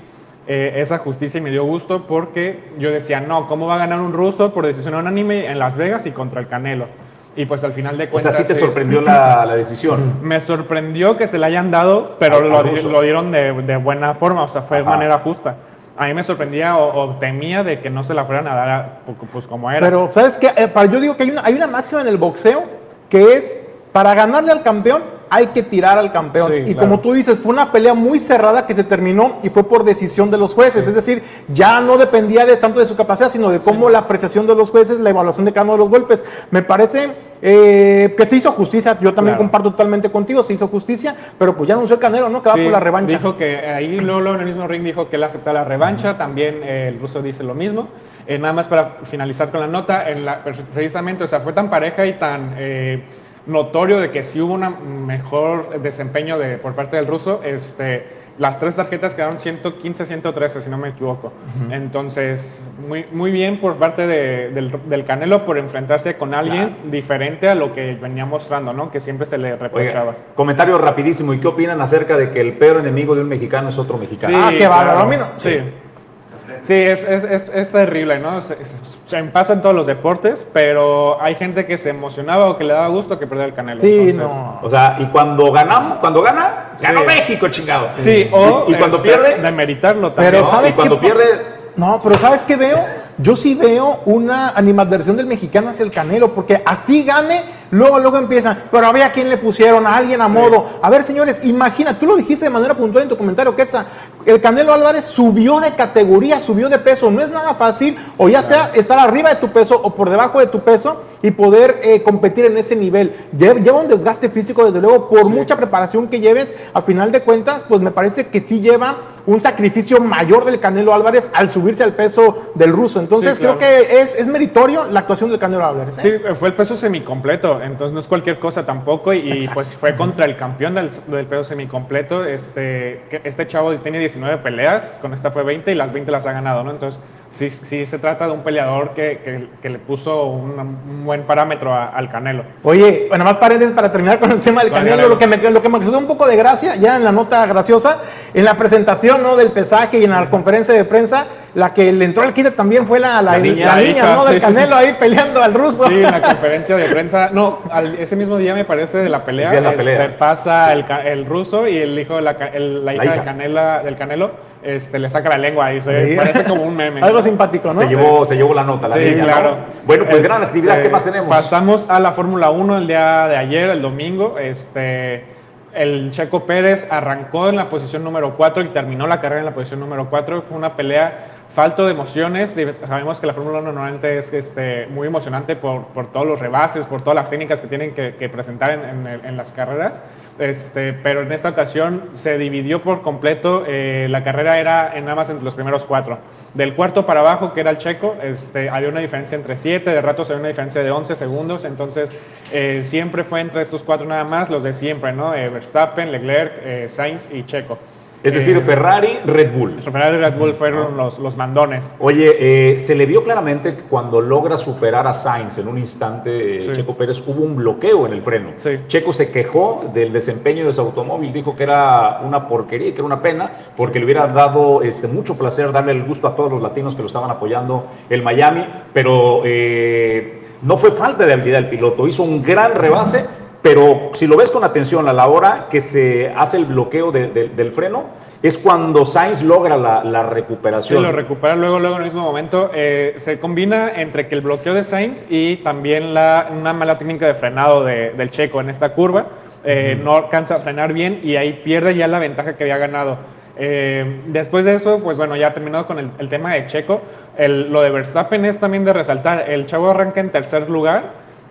eh, esa justicia y me dio gusto porque yo decía, no, ¿cómo va a ganar un ruso por decisión unánime en Las Vegas y contra el Canelo? Y pues al final de cuentas... O sea, sí te sorprendió la, la, decisión. Me sorprendió que se la hayan dado, pero lo, dieron de, de buena forma, o sea, fue de manera justa. A mí me sorprendía o, o temía de que no se la fueran a dar a- pues como era. Pero, ¿sabes qué? Eh, para- yo digo que hay una, hay una máxima en el boxeo que es, para ganarle al campeón, hay que tirar al campeón. Sí, y claro. como tú dices, fue una pelea muy cerrada que se terminó y fue por decisión de los jueces. Es decir, ya no dependía de tanto de su capacidad, sino de cómo la apreciación de los jueces, la evaluación de cada uno de los golpes. Me parece eh, que se hizo justicia. Yo también Claro. comparto totalmente contigo, se hizo justicia, pero pues ya anunció el Canelo, ¿no? Que va Sí, por la revancha. Dijo que ahí luego en el mismo ring dijo que él acepta la revancha, también eh, el ruso dice lo mismo. Eh, nada más para finalizar con la nota, en la- precisamente, o sea, fue tan pareja y tan notorio de que sí hubo un mejor desempeño de, por parte del ruso. Este, las tres tarjetas quedaron 115, 113, si no me equivoco. Entonces, muy, muy bien por parte de- del, del Canelo por enfrentarse con alguien diferente a lo que venía mostrando, ¿no? Que siempre se le reprochaba. Oiga, comentario rapidísimo. ¿Y qué opinan acerca de que el peor enemigo de un mexicano es otro mexicano? Ah, qué bárbaro, mí no- Sí. Sí, es, es, es, es terrible, ¿no? Se, se- se pasa en todos los deportes, pero hay gente que se emocionaba o que le daba gusto que perdiera el Canelo. Sí, entonces- no. O sea, y cuando ganamos, cuando gana, ganó Sí. México, chingado. Sí, o y, y cuando pierde, demeritarlo también. Pero ¿no? ¿sabes y cuando qué? pierde, No, pero ¿sabes qué veo? Yo sí veo una animadversión del mexicano hacia el Canelo, porque así gane, luego, luego empiezan, pero había quien le pusieron a alguien a modo. A ver, señores, imagina, tú lo dijiste de manera puntual en tu comentario, Quetza, el Canelo Álvarez subió de categoría, subió de peso, no es nada fácil, o ya sea estar arriba de tu peso o por debajo de tu peso y poder eh, competir en ese nivel. Lle- Lleva un desgaste físico, desde luego, por mucha preparación que lleves, a final de cuentas, pues me parece que sí lleva un sacrificio mayor del Canelo Álvarez al subirse al peso del ruso. Entonces Sí, claro. creo que es, es meritorio la actuación del Canelo Álvarez. ¿eh? Sí, fue el peso semicompleto, entonces no es cualquier cosa tampoco. Y, pues fue contra el campeón del, del peso semicompleto. Este, este chavo tiene 19 peleas, con esta fue 20 y las 20 las ha ganado, ¿no? Entonces, sí, sí se trata de un peleador que, que- que le puso un, un buen parámetro a- al Canelo. Oye, bueno, más paréntesis para terminar con el tema del Canelo, Canelo. lo que, me, lo que me causó un poco de gracia, ya en la nota graciosa, en la presentación ¿no? del pesaje y en la conferencia de prensa, la que le entró al quite también fue la, la, La niña, la la niña, hija, ¿no? Del sí, Canelo sí. ahí peleando al ruso. Sí, en la conferencia de prensa. No, al- ese mismo día me parece de la pelea. La este, pelea. pasa el, ca- el ruso y el hijo de la, ca- el- la hija, hija. Del, canela, del Canelo este, le saca la lengua y se Sí. parece como un meme. Algo simpático, ¿no? se, llevó, se llevó la nota, la Sí, niña, ¿no? claro. Bueno, pues Este, gran actividad. ¿Qué más tenemos? Pasamos a la Fórmula 1 el día de ayer, el domingo. Este, el Checo Pérez arrancó en la posición número 4 y terminó la carrera en la posición número 4. Fue una pelea falto de emociones. Sabemos que la Fórmula 1 normalmente es este, muy emocionante por, por todos los rebases, por todas las técnicas que tienen que, que presentar en, en en las carreras. Este, pero en esta ocasión se dividió por completo. eh, la carrera era en nada más entre los primeros cuatro. Del cuarto para abajo, que era el checo, este, había una diferencia entre 7, de ratos había una diferencia de 11 segundos. Entonces, eh, siempre fue entre estos cuatro nada más, los de siempre, ¿no? Eh, Verstappen, Leclerc, eh, Sainz y Checo. Es decir, Eh, Ferrari, Red Bull. Ferrari y Red Bull fueron los, los mandones. Oye, eh, se le vio claramente que cuando logra superar a Sainz en un instante, eh, Sí. Checo Pérez, hubo un bloqueo en el freno. Sí. Checo se quejó del desempeño de su automóvil, dijo que era una porquería que era una pena, porque le hubiera dado este, mucho placer darle el gusto a todos los latinos que lo estaban apoyando el Miami, pero no fue falta de habilidad del piloto, hizo un gran rebase, pero si lo ves con atención a la hora que se hace el bloqueo de- de- del freno, es cuando Sainz logra la, la Sí, recuperación. lo recupera luego, luego en el mismo momento. Eh, se combina entre que el bloqueo de Sainz y también la, una mala técnica de frenado de- del checo en esta curva. eh, no alcanza a frenar bien y ahí pierde ya la ventaja que había ganado. Eh, después de eso, pues bueno, ya terminado con el, el tema de Checo, el- lo de Verstappen es también de resaltar, el chavo arranca en tercer lugar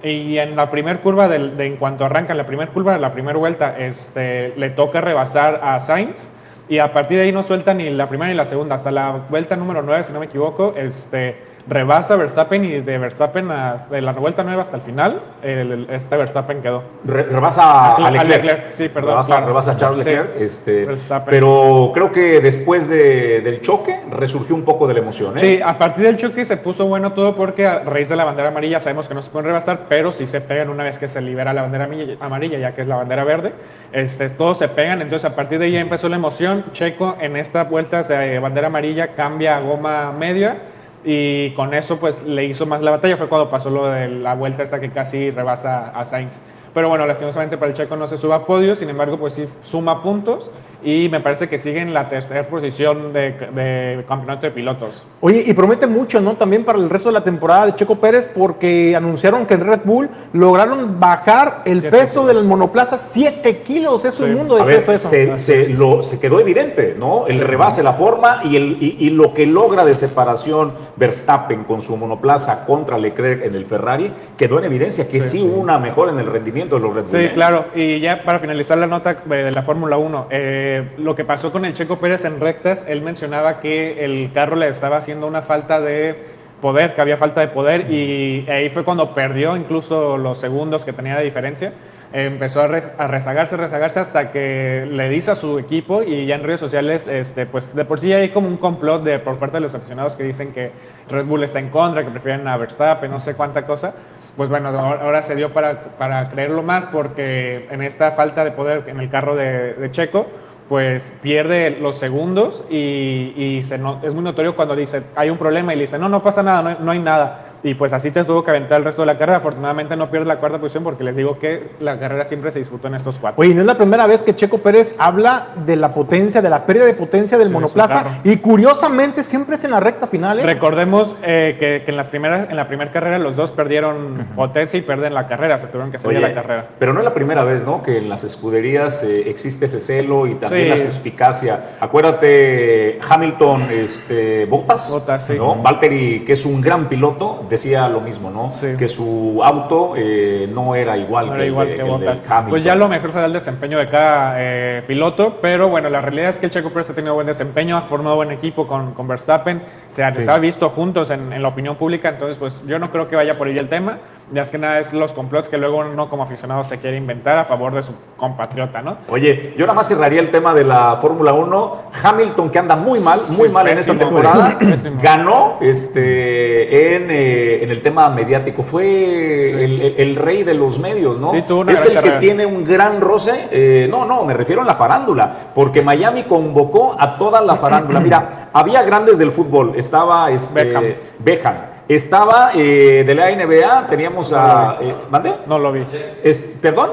y en la primera curva, del- de, en cuanto arranca la primera curva, de la primera vuelta, este, le toca rebasar a Sainz. Y a partir de ahí no suelta ni la primera ni la segunda, hasta la vuelta número 9, si no me equivoco, este, rebasa a Verstappen y de Verstappen a, de la vuelta 9 hasta el final, el- el- este Verstappen quedó. Re- rebasa a, A Leclerc. Leclerc, sí, perdón, Rebasa, claro. rebasa a Charles Sí. Leclerc. Este, Verstappen. pero creo que después de- del choque resurgió un poco de la emoción. ¿eh? Sí, a partir del choque se puso bueno todo porque a raíz de la bandera amarilla sabemos que no se pueden rebasar, pero sí se pegan una vez que se libera la bandera amarilla, ya que es la bandera verde. Este, todos se pegan, entonces a partir de ahí empezó la emoción. Checo en esta vuelta de bandera amarilla cambia a goma media y con eso pues le hizo más la batalla. Fue cuando pasó lo de la vuelta esta que casi rebasa a Sainz. Pero bueno, lastimosamente para el Checo no se suba a podio, sin embargo pues sí suma puntos y me parece que sigue en la tercera posición de, de campeonato de pilotos. Oye, y promete mucho, ¿no? También para el resto de la temporada de Checo Pérez, porque anunciaron que en Red Bull lograron bajar el Siete peso de las monoplazas 7 kilos. Es un Sí. mundo de A ver, peso eso. se, se lo- se quedó evidente, ¿no? El rebase, la forma y, el, y, y lo que logra de separación Verstappen con su monoplaza contra Leclerc en el Ferrari quedó en evidencia que sí, hubo una mejora en el rendimiento los Red Bull. Sí, ¿eh? claro. Y ya para finalizar la nota eh, de la Fórmula 1, eh, lo que pasó con el Checo Pérez en rectas, él mencionaba que el carro le estaba haciendo una falta de poder, que había falta de poder, y ahí fue cuando perdió incluso los segundos que tenía de diferencia. Empezó a rezagarse, rezagarse hasta que le dice a su equipo y ya en redes sociales, este, pues de por sí hay como un complot de, por parte de los aficionados que dicen que Red Bull está en contra, que prefieren a Verstappen, no sé cuánta cosa. Pues bueno, ahora se dio para, para creerlo más porque en esta falta de poder en el carro de, Checo, pues pierde los segundos y, es muy notorio cuando dice hay un problema y le dice no, no pasa nada, no, no hay nada. Y pues así te tuvo que aventar el resto de la carrera. Afortunadamente no pierde la cuarta posición porque les digo que la carrera siempre se disputó en estos cuatro. Oye, no es la primera vez que Checo Pérez habla de la potencia, de la pérdida de potencia del Sí, monoplaza. Y curiosamente siempre es en la recta final. ¿eh? Recordemos eh, que, que en, las primeras, en la primera carrera los dos perdieron potencia y pierden la carrera, se tuvieron que salir Oye, de la carrera. Pero no es la primera vez, ¿no? Que en las escuderías eh, existe ese celo y también Sí. la suspicacia. Acuérdate, Hamilton, este, Bottas, Bottas, sí. ¿no? Valtteri, que es un gran piloto, decía lo mismo, ¿no? Sí. Que su auto eh, no era igual No que era el igual que el. Hamilton. Pues ya lo mejor será el desempeño de cada eh, piloto, pero bueno, la realidad es que el Checo Pérez ha tenido buen desempeño, ha formado buen equipo con, con Verstappen, se ha, se ha visto juntos en, en la opinión pública, entonces pues yo no creo que vaya por ahí el tema, ya es que nada es los complots que luego uno como aficionado se quiere inventar a favor de su compatriota, ¿no? Oye, yo nada más cerraría el tema de la Fórmula 1. Hamilton, que anda muy mal, muy Sí, mal en esta temporada, pésimo. ganó este, en, eh, en el tema mediático. Fue el, el- el rey de los medios, ¿no? Sí, una es el que tiene un gran roce. eh, no, no, me refiero a la farándula, porque Miami convocó a toda la farándula. Mira, había grandes del fútbol. Estaba este, Beckham. Beckham. Estaba eh, de la NBA, teníamos a. eh, ¿Mande? No lo vi. Es, ¿Perdón?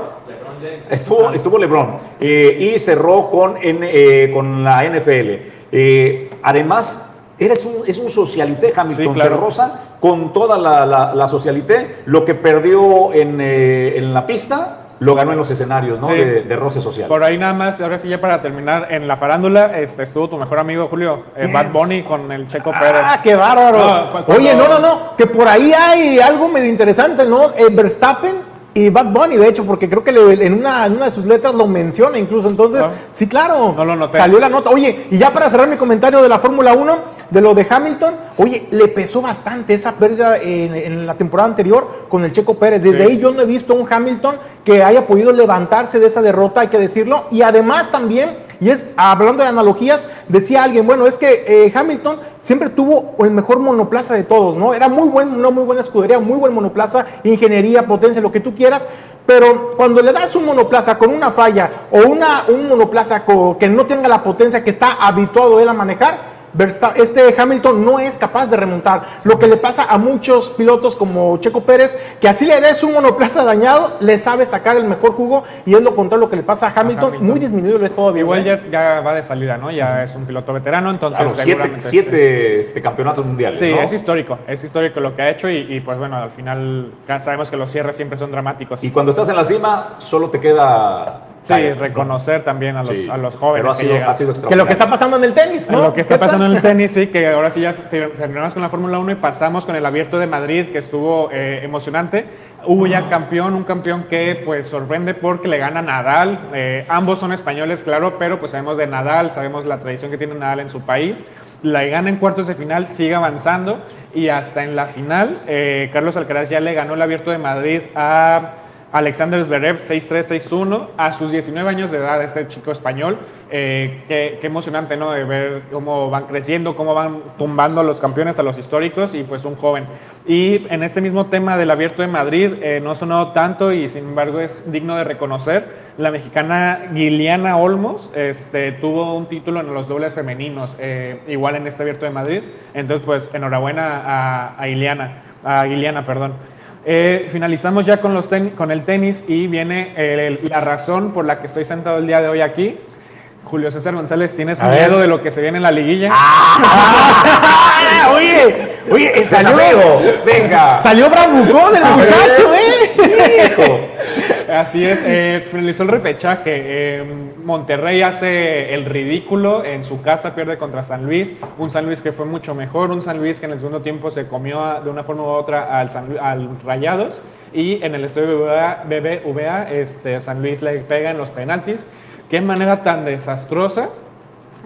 Estuvo, estuvo LeBron eh, y cerró con, eh, con la NFL. Eh, además, eres un, es un socialité, Hamilton. Sí, claro. Se roza con toda la, la, la socialité. Lo que perdió en, en la pista, lo ganó en los escenarios ¿no? Sí. de, de roce social. Por ahí nada más, ahora sí ya para terminar, en la farándula este, estuvo tu mejor amigo Julio, eh, Bad Bunny con el Checo Pérez. Ah, qué bárbaro. No, cu- cuando- Oye, no, no, no, que por ahí hay algo medio interesante, ¿no? Eh, Verstappen y Bad Bunny, de hecho, porque creo que le- en, una, en una de sus letras lo menciona incluso. Entonces, Ah. sí, claro, No lo noté. salió la nota. Oye, y ya para cerrar mi comentario de la Fórmula 1, de lo de Hamilton, oye, le pesó bastante esa pérdida en, en la temporada anterior con el Checo Pérez. Desde Sí. ahí yo no he visto un Hamilton que haya podido levantarse de esa derrota, hay que decirlo. Y además también, y es hablando de analogías, decía alguien, bueno, es que eh, Hamilton siempre tuvo el mejor monoplaza de todos, ¿no? Era muy buen, una muy buena escudería, muy buen monoplaza, ingeniería, potencia, lo que tú quieras. Pero cuando le das un monoplaza con una falla o una, un monoplaza que no tenga la potencia que está habituado él a manejar, este Hamilton no es capaz de remontar. Lo que le pasa a muchos pilotos como Checo Pérez, que así le des un monoplaza dañado, le sabe sacar el mejor jugo y es lo contrario lo que le pasa a Hamilton. Muy disminuido es todo Igual ¿eh? ya, va de salida, ¿no? Ya es un piloto veterano, entonces siete, este, campeonatos mundiales. Sí, es histórico, es histórico lo que ha hecho y, pues bueno, al final sabemos que los cierres siempre son dramáticos. Y cuando estás en la cima, solo te queda Sí, reconocer también a los, a los jóvenes. Pero ha sido, que, lo que está pasando en el tenis, ¿no? Lo que está pasando en el tenis, sí, que ahora sí ya terminamos con la Fórmula 1 y pasamos con el Abierto de Madrid, que estuvo eh, emocionante. Hubo ya campeón, un campeón que pues sorprende porque le gana Nadal. Eh, ambos son españoles, claro, pero pues sabemos de Nadal, sabemos la tradición que tiene Nadal en su país. La gana en cuartos de final, sigue avanzando y hasta en la final, eh, Carlos Alcaraz ya le ganó el Abierto de Madrid a Alexander Zverev 6-3-6-1 a sus 19 años de edad, este chico español. Eh, qué, emocionante, ¿no? De ver cómo van creciendo, cómo van tumbando a los campeones, a los históricos y pues un joven. Y en este mismo tema del Abierto de Madrid eh, no sonó tanto y sin embargo es digno de reconocer. La mexicana Guiliana Olmos este, tuvo un título en los dobles femeninos, eh, igual en este Abierto de Madrid. Entonces, pues enhorabuena a, a a Guiliana, perdón. Eh, finalizamos ya con, los con el tenis y viene la razón por la que estoy sentado el día de hoy aquí. Julio César González, ¿tienes miedo de lo que se viene en la liguilla? Ah, oye, oye, salió, venga. Salió bravucón el muchacho, ¿eh? Así es, eh, finalizó el repechaje. Eh, Monterrey hace el ridículo en su casa, pierde contra San Luis. Un San Luis que fue mucho mejor, un San Luis que en el segundo tiempo se comió de una forma u otra al, San, al Rayados. Y en el estadio BBVA, este, San Luis le pega en los penaltis. Qué manera tan desastrosa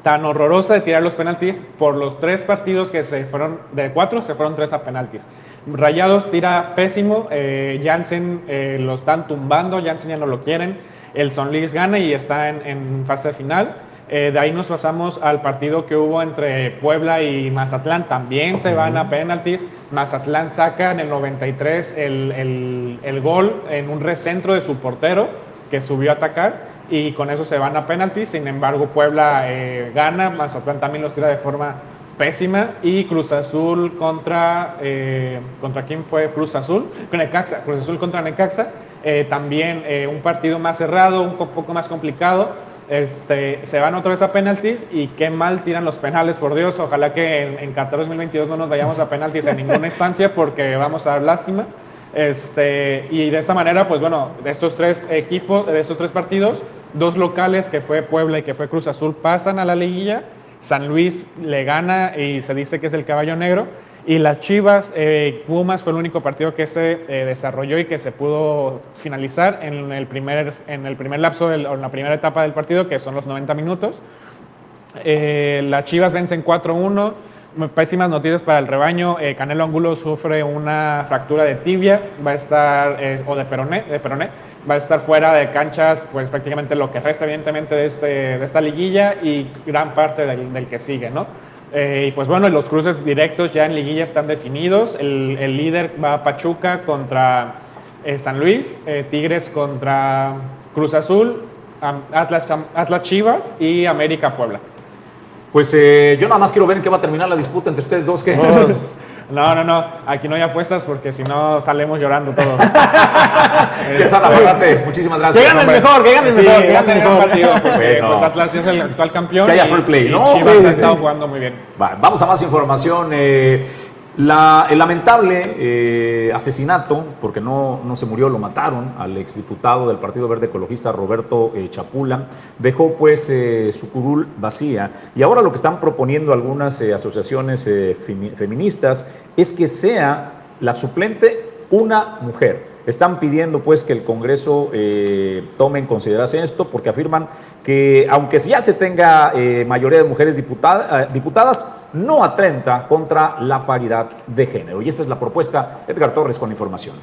tan horrorosa de tirar los penaltis por los tres partidos que se fueron, de cuatro se fueron tres a penaltis. Rayados tira pésimo, eh, Jansen eh, lo están tumbando, Jansen ya no lo quieren, el Son Luis gana y está en, fase final. Eh, de ahí nos pasamos al partido que hubo entre Puebla y Mazatlán, también se van a penaltis, Mazatlán saca en el 93 el, el, el gol en un recentro de su portero que subió a atacar y con eso se van a penaltis. Sin embargo, Puebla eh, gana, Mazatlán también los tira de forma pésima y Cruz Azul contra eh, contra quién fue Cruz Azul Necaxa Cruz Azul contra Necaxa eh, también un partido más cerrado un poco más complicado este, se van otra vez a penaltis y qué mal tiran los penales por Dios ojalá que en, en Qatar 2022 no nos vayamos a penaltis en ninguna instancia porque vamos a dar lástima este, y de esta manera pues bueno de estos tres equipos de estos tres partidos dos locales, que fue Puebla y que fue Cruz Azul, pasan a la liguilla. San Luis le gana y se dice que es el caballo negro. Y las Chivas, eh, Pumas fue el único partido que se eh, desarrolló y que se pudo finalizar en el primer, en el primer lapso, o en la primera etapa del partido, que son los 90 minutos. Eh, las Chivas vencen 4-1. Pésimas noticias para el rebaño. Canelo Angulo sufre una fractura de tibia, va a estar, o de peroné, de peroné va a estar fuera de canchas, pues prácticamente lo que resta, evidentemente, de, este, de esta liguilla y gran parte del, que sigue, ¿no? Eh, y pues bueno, los cruces directos ya en liguilla están definidos. El, el líder va a Pachuca contra eh, San Luis, eh, Tigres contra Cruz Azul, Atlas, Atlas Chivas y América Puebla. Pues yo nada más quiero ver en qué va a terminar la disputa entre ustedes dos. Que... Oh. No, no, no. Aquí no hay apuestas porque si no salemos llorando todos. Muchísimas gracias. Que ganen mejor, que ganen mejor. Que ganen mejor partido porque pues Atlas es el actual campeón. Que haya full play, ¿no? Chivas ha estado jugando muy bien. vamos a más información. Eh, el lamentable eh, asesinato, porque no, no, se murió, lo mataron al exdiputado del Partido Verde Ecologista Roberto eh, Chapula, dejó pues eh, su curul vacía. Y ahora lo que están proponiendo algunas asociaciones feministas es que sea la suplente una mujer. Están pidiendo pues que el Congreso eh, tome en consideración esto porque afirman que aunque ya se tenga eh, mayoría de mujeres eh, diputadas, no atenta contra la paridad de género. Y esta es la propuesta. Edgar Torres con información.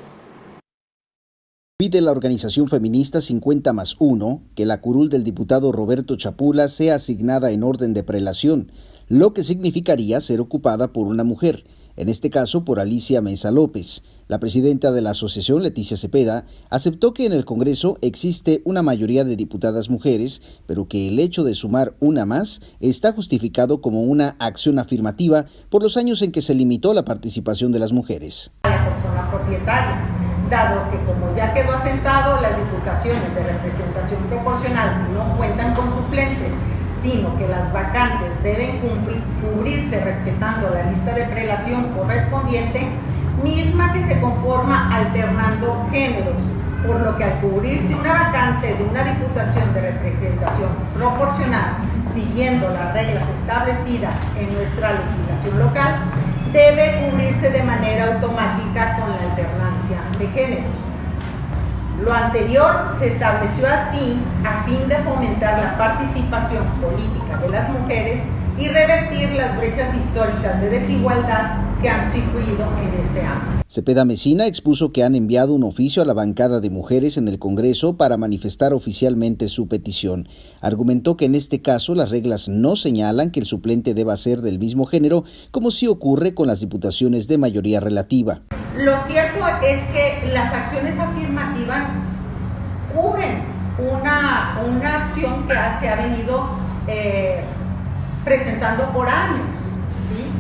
Pide la organización feminista 50 más 1 que la curul del diputado Roberto Chapula sea asignada en orden de prelación, lo que significaría ser ocupada por una mujer en este caso por Alicia Mesa López. La presidenta de la asociación, Leticia Cepeda, aceptó que en el Congreso existe una mayoría de diputadas mujeres, pero que el hecho de sumar una más está justificado como una acción afirmativa por los años en que se limitó la participación de las mujeres. La persona propietaria, dado que como ya quedó asentado, las diputaciones de representación proporcional no cuentan con suplentes, sino que las vacantes deben cubrirse respetando la lista de prelación correspondiente, misma que se conforma alternando géneros, por lo que al cubrirse una vacante de una diputación de representación proporcional, siguiendo las reglas establecidas en nuestra legislación local, debe cubrirse de manera automática con la alternancia de géneros. Lo anterior se estableció así a fin de fomentar la participación política de las mujeres y revertir las brechas históricas de desigualdad que han en este año. Cepeda Mesina expuso que han enviado un oficio a la bancada de mujeres en el Congreso para manifestar oficialmente su petición. Argumentó que en este caso las reglas no señalan que el suplente deba ser del mismo género, como sí ocurre con las diputaciones de mayoría relativa. Lo cierto es que las acciones afirmativas cubren una, una acción que se ha venido eh, presentando por años. ¿sí?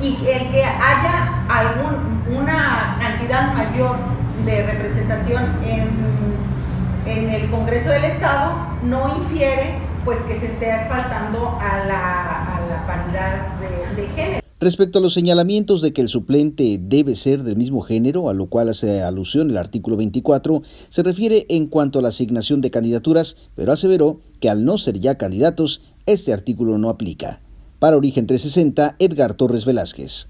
Y el que haya algún, una cantidad mayor de representación en, en el Congreso del Estado no infiere pues que se esté faltando a la, a la paridad de, de género. Respecto a los señalamientos de que el suplente debe ser del mismo género, a lo cual hace alusión el artículo 24, se refiere en cuanto a la asignación de candidaturas, pero aseveró que al no ser ya candidatos, este artículo no aplica. Para Origen 360, Edgar Torres Velázquez.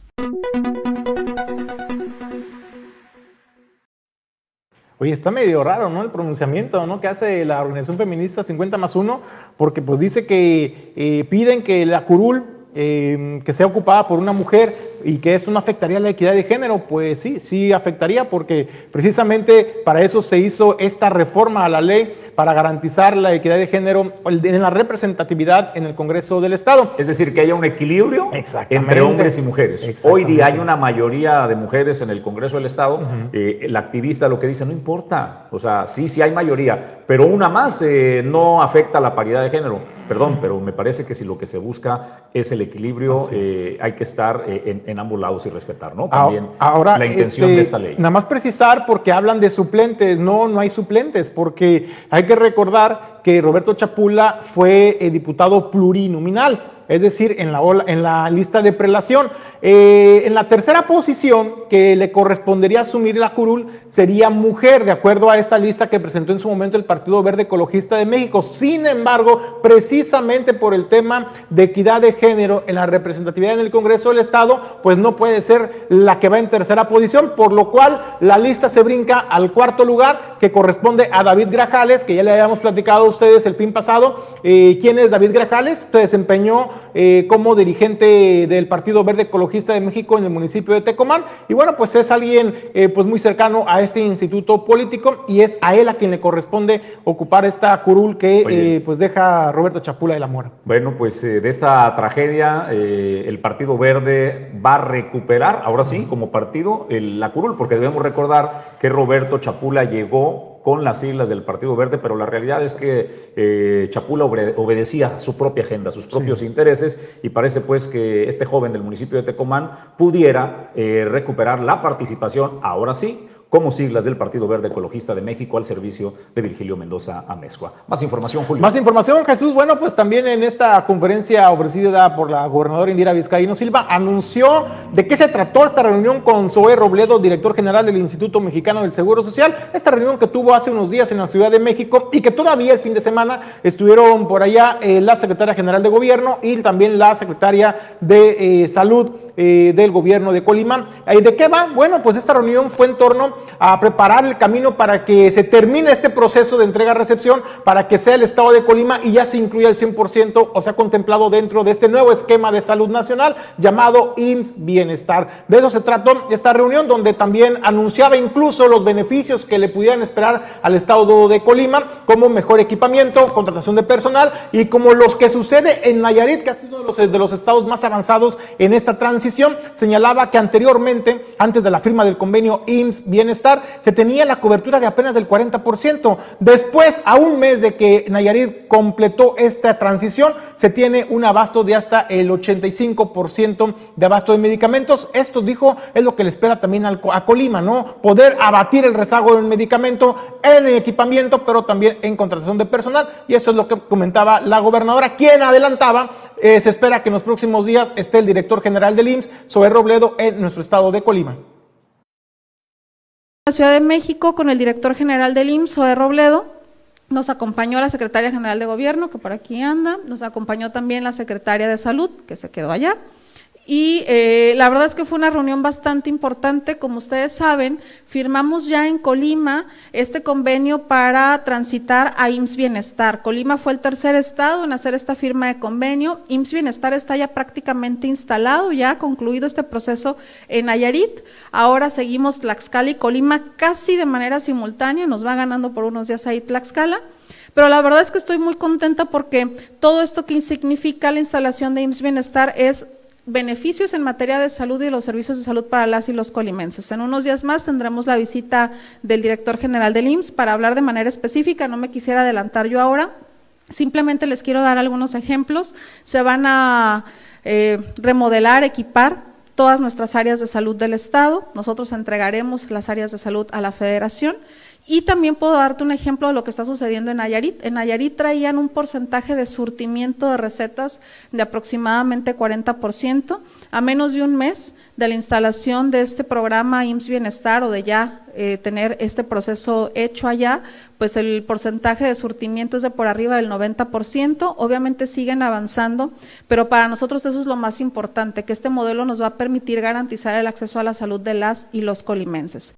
Oye, está medio raro, ¿no? El pronunciamiento, ¿no? Que hace la organización feminista 50 más 1, porque pues dice que eh, piden que la curul eh, que sea ocupada por una mujer y que eso no afectaría la equidad de género, pues sí, sí afectaría porque precisamente para eso se hizo esta reforma a la ley para garantizar la equidad de género en la representatividad en el Congreso del Estado. Es decir, que haya un equilibrio entre hombres y mujeres. Hoy día hay una mayoría de mujeres en el Congreso del Estado. Uh -huh. eh, el activista lo que dice, no importa, o sea, sí, sí hay mayoría, pero una más eh, no afecta la paridad de género. Perdón, pero me parece que si lo que se busca es el equilibrio, eh, hay que estar eh, en, en, ambos lados y respetar, ¿no? También Ahora, la intención este, de esta ley. Nada más precisar porque hablan de suplentes. No, no hay suplentes, porque hay que recordar que Roberto Chapula fue eh, diputado plurinominal, es decir, en la, en la lista de prelación. Eh, en la tercera posición que le correspondería asumir la curul sería mujer, de acuerdo a esta lista que presentó en su momento el Partido Verde Ecologista de México. Sin embargo, precisamente por el tema de equidad de género en la representatividad en el Congreso del Estado, pues no puede ser la que va en tercera posición, por lo cual la lista se brinca al cuarto lugar que corresponde a David Grajales, que ya le habíamos platicado a ustedes el fin pasado. Eh, ¿Quién es David Grajales? Se desempeñó eh, como dirigente del Partido Verde Ecologista de México en el municipio de Tecomán. Y bueno, pues es alguien eh, pues muy cercano a este instituto político y es a él a quien le corresponde ocupar esta curul que eh, pues deja Roberto Chapula de la Mora. Bueno, pues de esta tragedia el Partido Verde va a recuperar, ahora sí, como partido, el, la curul, porque debemos recordar que Roberto Chapula llegó con las siglas del Partido Verde, pero la realidad es que eh, Chapula obedecía su propia agenda, sus propios sí. intereses, y parece pues que este joven del municipio de Tecomán pudiera eh, recuperar la participación, ahora sí, como siglas del Partido Verde Ecologista de México al servicio de Virgilio Mendoza Amezcua. Más información, Julio. Más información, Jesús. Bueno, pues también en esta conferencia ofrecida por la gobernadora Indira Vizcaíno Silva, anunció de qué se trató esta reunión con Zoé Robledo, director general del Instituto Mexicano del Seguro Social. Esta reunión que tuvo hace unos días en la Ciudad de México y que todavía el fin de semana estuvieron por allá eh, la secretaria general de Gobierno y también la secretaria de eh, Salud eh, del gobierno de Colima. ¿De qué va? Bueno, pues esta reunión fue en torno a preparar el camino para que se termine este proceso de entrega-recepción, para que sea el Estado de Colima y ya se incluya el 100% o sea contemplado dentro de este nuevo esquema de salud nacional llamado IMSS Bienestar. De eso se trató esta reunión donde también anunciaba incluso los beneficios que le pudieran esperar al Estado de Colima, como mejor equipamiento, contratación de personal y como los que sucede en Nayarit, que ha sido uno de los, de los estados más avanzados en esta transición, señalaba que anteriormente, antes de la firma del convenio IMSS Bienestar, se tenía la cobertura de apenas del 40%. Después, a un mes de que Nayarit completó esta transición, se tiene un abasto de hasta el 85% de abasto de medicamentos. Esto, dijo, es lo que le espera también a Colima, ¿no? Poder abatir el rezago del medicamento en el equipamiento, pero también en contratación de personal. Y eso es lo que comentaba la gobernadora, quien adelantaba, eh, se espera que en los próximos días esté el director general del IMSS, Zoé Robledo, en nuestro estado de Colima. La Ciudad de México con el director general del IMSS, Zoé Robledo, nos acompañó la secretaria general de gobierno, que por aquí anda, nos acompañó también la secretaria de salud, que se quedó allá, y eh, la verdad es que fue una reunión bastante importante. Como ustedes saben, firmamos ya en Colima este convenio para transitar a IMSS Bienestar. Colima fue el tercer estado en hacer esta firma de convenio. IMSS Bienestar está ya prácticamente instalado, ya concluido este proceso en Nayarit. Ahora seguimos Tlaxcala y Colima casi de manera simultánea. Nos va ganando por unos días ahí Tlaxcala. Pero la verdad es que estoy muy contenta porque todo esto que significa la instalación de IMSS Bienestar es beneficios en materia de salud y los servicios de salud para las y los colimenses. En unos días más tendremos la visita del director general del IMSS para hablar de manera específica, no me quisiera adelantar yo ahora, simplemente les quiero dar algunos ejemplos. Se van a eh, remodelar, equipar todas nuestras áreas de salud del Estado, nosotros entregaremos las áreas de salud a la Federación y también puedo darte un ejemplo de lo que está sucediendo en Nayarit. En Nayarit traían un porcentaje de surtimiento de recetas de aproximadamente 40%. A menos de un mes de la instalación de este programa IMSS Bienestar o de ya eh, tener este proceso hecho allá, pues el porcentaje de surtimiento es de por arriba del 90%. Obviamente siguen avanzando, pero para nosotros eso es lo más importante, que este modelo nos va a permitir garantizar el acceso a la salud de las y los colimenses.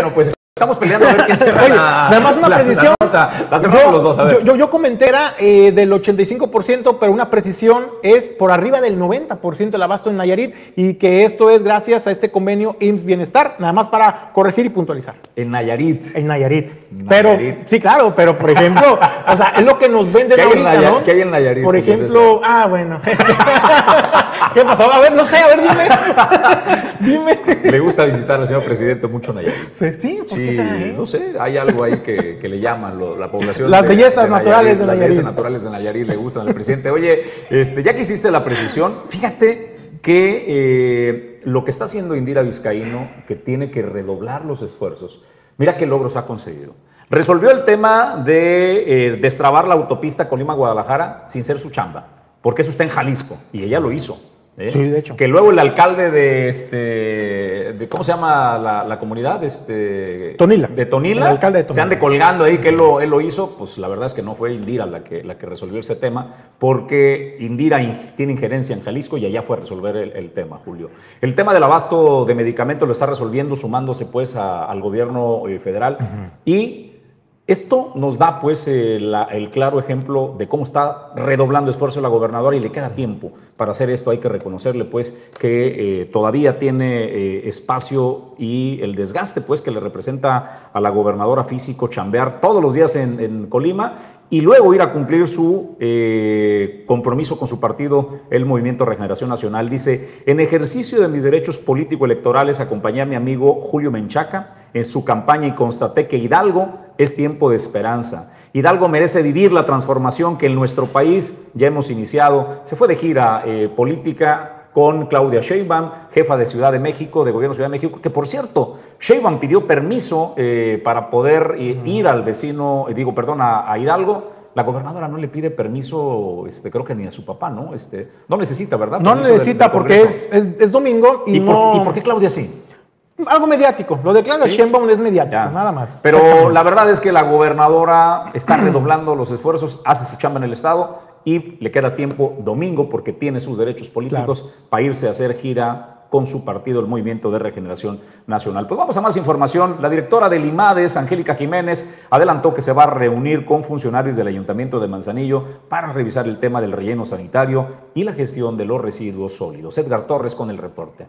Bueno, pues estamos peleando a ver quién se Oye, nada más una la, precisión. La nota. La Yo, los dos, a ver. yo, yo comenté era eh, del 85%, pero una precisión es por arriba del 90% el abasto en Nayarit y que esto es gracias a este convenio IMSS Bienestar, nada más para corregir y puntualizar. En Nayarit. En Nayarit. Nayarit. Pero, sí, claro, pero por ejemplo, o sea, es lo que nos venden ¿Qué hay en ahorita, Nayarit? ¿no? ¿Qué hay en Nayarit, Por ejemplo, ah, bueno. ¿Qué pasó? A ver, no sé, a ver, dime. dime. Le gusta visitar al señor presidente mucho Nayarit. Sí, ¿por qué Sí, será, eh? no sé, hay algo ahí que, que le llaman lo- la población. Las bellezas naturales de Las Nayarit. bellezas naturales de Nayarit le gustan al presidente. Oye, este, ya que hiciste la precisión, fíjate que eh, lo que está haciendo Indira Vizcaíno, que tiene que redoblar los esfuerzos, mira qué logros ha conseguido. Resolvió el tema de eh, destrabar la autopista Colima-Guadalajara sin ser su chamba, porque eso está en Jalisco y ella lo hizo. ¿Eh? Sí, de hecho. Que luego el alcalde de este, de, ¿cómo se llama la, la comunidad? Este, Tonila. De Tonila. El alcalde de Tonila. Se ande colgando ahí que él lo, él lo hizo, pues la verdad es que no fue Indira la que, la que resolvió ese tema, porque Indira in- tiene injerencia en Jalisco y allá fue a resolver el, el tema, Julio. El tema del abasto de medicamentos lo está resolviendo sumándose pues a- al gobierno eh, federal y esto nos da pues eh, el claro ejemplo de cómo está redoblando esfuerzo la gobernadora y le queda tiempo para hacer esto. Hay que reconocerle pues que eh, todavía tiene eh, espacio y el desgaste pues que le representa a la gobernadora físico chambear todos los días en, en Colima y luego ir a cumplir su eh, compromiso con su partido, el Movimiento Regeneración Nacional. Dice, en ejercicio de mis derechos político-electorales acompañé a mi amigo Julio Menchaca en su campaña y constaté que Hidalgo es tiempo de esperanza. Hidalgo merece vivir la transformación que en nuestro país ya hemos iniciado. Se fue de gira eh, política con Claudia Sheinbaum, jefa de Ciudad de México, de Gobierno de Ciudad de México, que por cierto, Sheinbaum pidió permiso eh, para poder eh, ir al vecino, eh, digo, perdón, a, a Hidalgo. La gobernadora no le pide permiso, este, creo que ni a su papá, ¿no? Este, no necesita, ¿verdad? No del- necesita del porque es, es, es domingo y, ¿Y, por, no... ¿Y por qué Claudia sí? Algo mediático. Lo de Claudia Sí. Sheinbaum es mediático, Ya. nada más. Pero la verdad es que la gobernadora está redoblando los esfuerzos, hace su chamba en el Estado y le queda tiempo domingo porque tiene sus derechos políticos para irse a hacer gira con su partido, el Movimiento de Regeneración Nacional. Pues vamos a más información. La directora del IMADES, Angélica Jiménez, adelantó que se va a reunir con funcionarios del Ayuntamiento de Manzanillo para revisar el tema del relleno sanitario y la gestión de los residuos sólidos. Edgar Torres con el reporte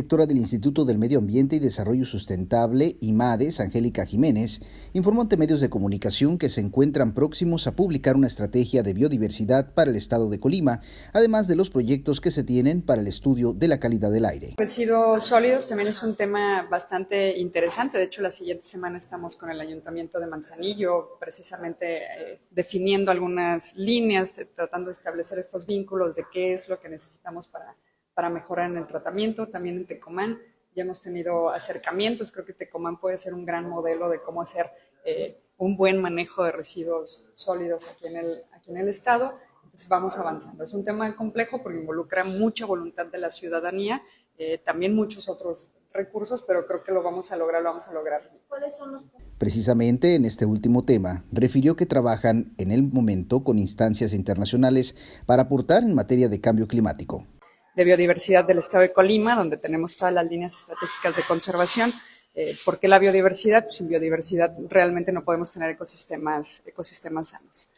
directora del Instituto del Medio Ambiente y Desarrollo Sustentable, IMADES, Angélica Jiménez, informó ante medios de comunicación que se encuentran próximos a publicar una estrategia de biodiversidad para el estado de Colima, además de los proyectos que se tienen para el estudio de la calidad del aire. Residuos sólidos también es un tema bastante interesante. De hecho, la siguiente semana estamos con el Ayuntamiento de Manzanillo, precisamente eh, definiendo algunas líneas, tratando de establecer estos vínculos de qué es lo que necesitamos para para mejorar en el tratamiento. También en Tecomán ya hemos tenido acercamientos. Creo que Tecomán puede ser un gran modelo de cómo hacer eh, un buen manejo de residuos sólidos aquí en el, aquí en el Estado. Entonces vamos avanzando. Es un tema complejo porque involucra mucha voluntad de la ciudadanía, eh, también muchos otros recursos, pero creo que lo vamos a lograr, lo vamos a lograr. ¿Cuáles son los Precisamente en este último tema, refirió que trabajan en el momento con instancias internacionales para aportar en materia de cambio climático de biodiversidad del estado de Colima, donde tenemos todas las líneas estratégicas de conservación. Eh, ¿Por qué la biodiversidad? Pues sin biodiversidad realmente no podemos tener ecosistemas, ecosistemas sanos.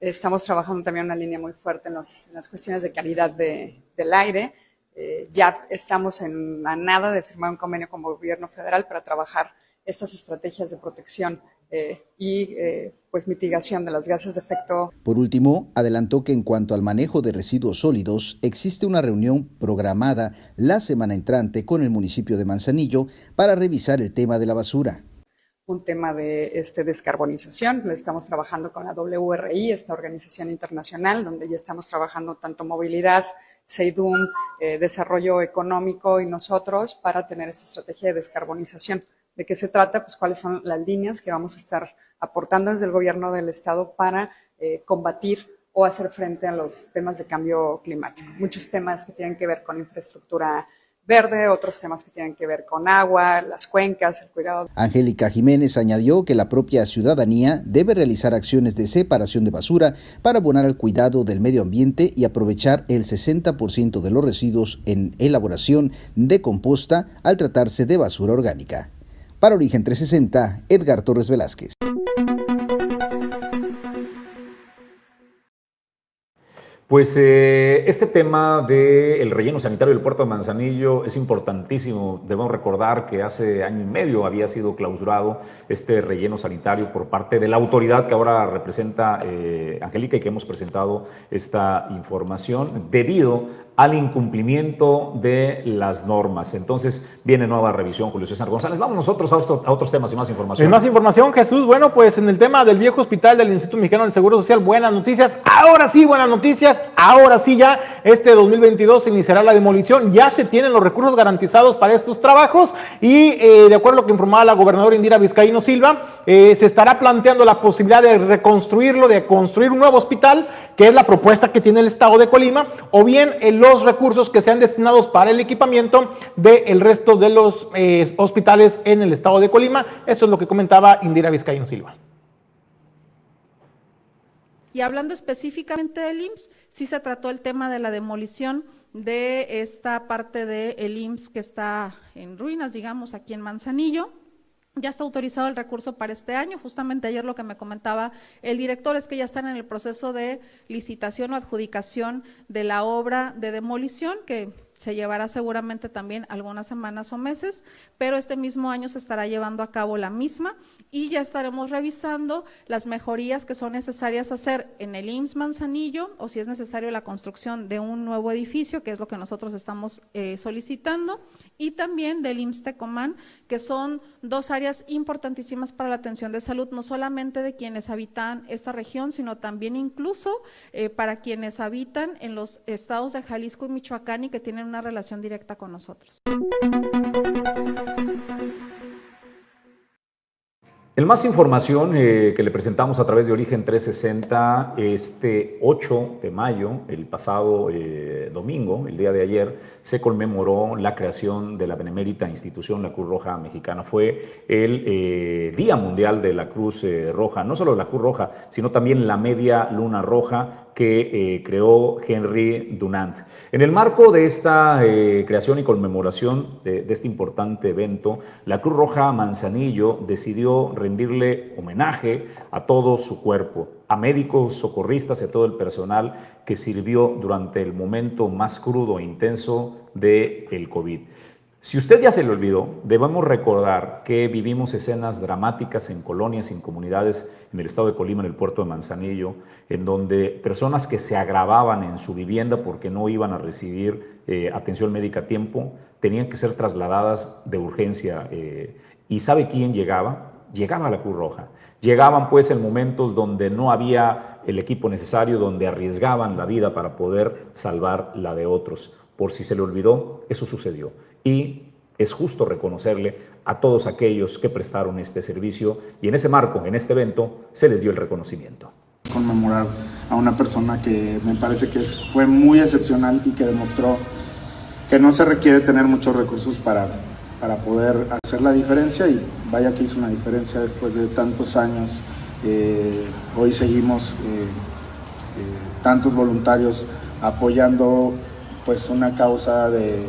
Estamos trabajando también una línea muy fuerte en, las cuestiones de calidad del aire. Eh, ya estamos en la nada de firmar un convenio con el gobierno federal para trabajar estas estrategias de protección eh, y eh, pues mitigación de las gases de efecto. Por último, adelantó que en cuanto al manejo de residuos sólidos, existe una reunión programada la semana entrante con el municipio de Manzanillo para revisar el tema de la basura un tema de este, descarbonización. Lo estamos trabajando con la WRI, esta organización internacional, donde ya estamos trabajando tanto movilidad, SEIDUM, eh, desarrollo económico y nosotros para tener esta estrategia de descarbonización de qué se trata, pues cuáles son las líneas que vamos a estar aportando desde el gobierno del estado para eh, combatir o hacer frente a los temas de cambio climático. Muchos temas que tienen que ver con infraestructura verde, otros temas que tienen que ver con agua, las cuencas, el cuidado. Angélica Jiménez añadió que la propia ciudadanía debe realizar acciones de separación de basura para abonar al cuidado del medio ambiente y aprovechar el 60% de los residuos en elaboración de composta al tratarse de basura orgánica. Para Origen 360, Edgar Torres Velázquez. Pues eh, este tema del relleno sanitario del puerto de Manzanillo es importantísimo. Debemos recordar que hace año y medio había sido clausurado este relleno sanitario por parte de la autoridad que ahora representa eh, Angélica y que hemos presentado esta información debido al incumplimiento de las normas. Entonces viene nueva revisión, Julio César González. Vamos nosotros a, otros temas y más información. Y más información, Jesús. Bueno, pues en el tema del viejo hospital del Instituto Mexicano del Seguro Social, buenas noticias. Ahora sí, buenas noticias. Ahora sí ya, este 2022 se iniciará la demolición. Ya se tienen los recursos garantizados para estos trabajos y eh, de acuerdo a lo que informaba la gobernadora Indira Vizcaíno Silva, eh, se estará planteando la posibilidad de reconstruirlo, de construir un nuevo hospital, que es la propuesta que tiene el Estado de Colima, o bien el los recursos que sean destinados para el equipamiento del resto de los eh, hospitales en el estado de Colima. Eso es lo que comentaba Indira Vizcaíno Silva. Y hablando específicamente del IMSS, sí se trató el tema de la demolición de esta parte del el IMSS que está en ruinas, digamos, aquí en Manzanillo. Ya está autorizado el recurso para este año. Justamente ayer lo que me comentaba el director es que ya están en el proceso de licitación o adjudicación de la obra de demolición, que se llevará seguramente también algunas semanas o meses, pero este mismo año se estará llevando a cabo la misma y ya estaremos revisando las mejorías que son necesarias hacer en el IMSS Manzanillo o si es necesario la construcción de un nuevo edificio, que es lo que nosotros estamos eh, solicitando, y también del IMSS Tecomán, que son dos áreas importantísimas para la atención de salud, no solamente de quienes habitan esta región, sino también incluso eh, para quienes habitan en los estados de Jalisco y Michoacán y que tienen una relación directa con nosotros. En más información eh, que le presentamos a través de Origen 360, este 8 de mayo, el pasado eh, domingo, el día de ayer, se conmemoró la creación de la benemérita institución La Cruz Roja Mexicana. Fue el eh, Día Mundial de la Cruz Roja, no solo la Cruz Roja, sino también la Media Luna Roja que creó Henry Dunant. En el marco de esta creación y conmemoración de, de, este importante evento, la Cruz Roja Manzanillo decidió rendirle homenaje a todo su cuerpo, a médicos, socorristas y a todo el personal que sirvió durante el momento más crudo e intenso del el COVID. Si usted ya se le olvidó, debemos recordar que vivimos escenas dramáticas en colonias, en comunidades en el estado de Colima, en el puerto de Manzanillo, en donde personas que se agravaban en su vivienda porque no iban a recibir eh, atención médica a tiempo, tenían que ser trasladadas de urgencia. Eh, ¿Y sabe quién llegaba? llegaba la Cruz Roja. Llegaban pues en momentos donde no había el equipo necesario, donde arriesgaban la vida para poder salvar la de otros. Por si se le olvidó, eso sucedió. Y es justo reconocerle a todos aquellos que prestaron este servicio y en ese marco, en este evento, se les dio el reconocimiento. Conmemorar a una persona que me parece que fue muy excepcional y que demostró que no se requiere tener muchos recursos para para poder hacer la diferencia y vaya que hizo una diferencia después de tantos años. Eh, hoy seguimos eh, eh, tantos voluntarios apoyando pues una causa de,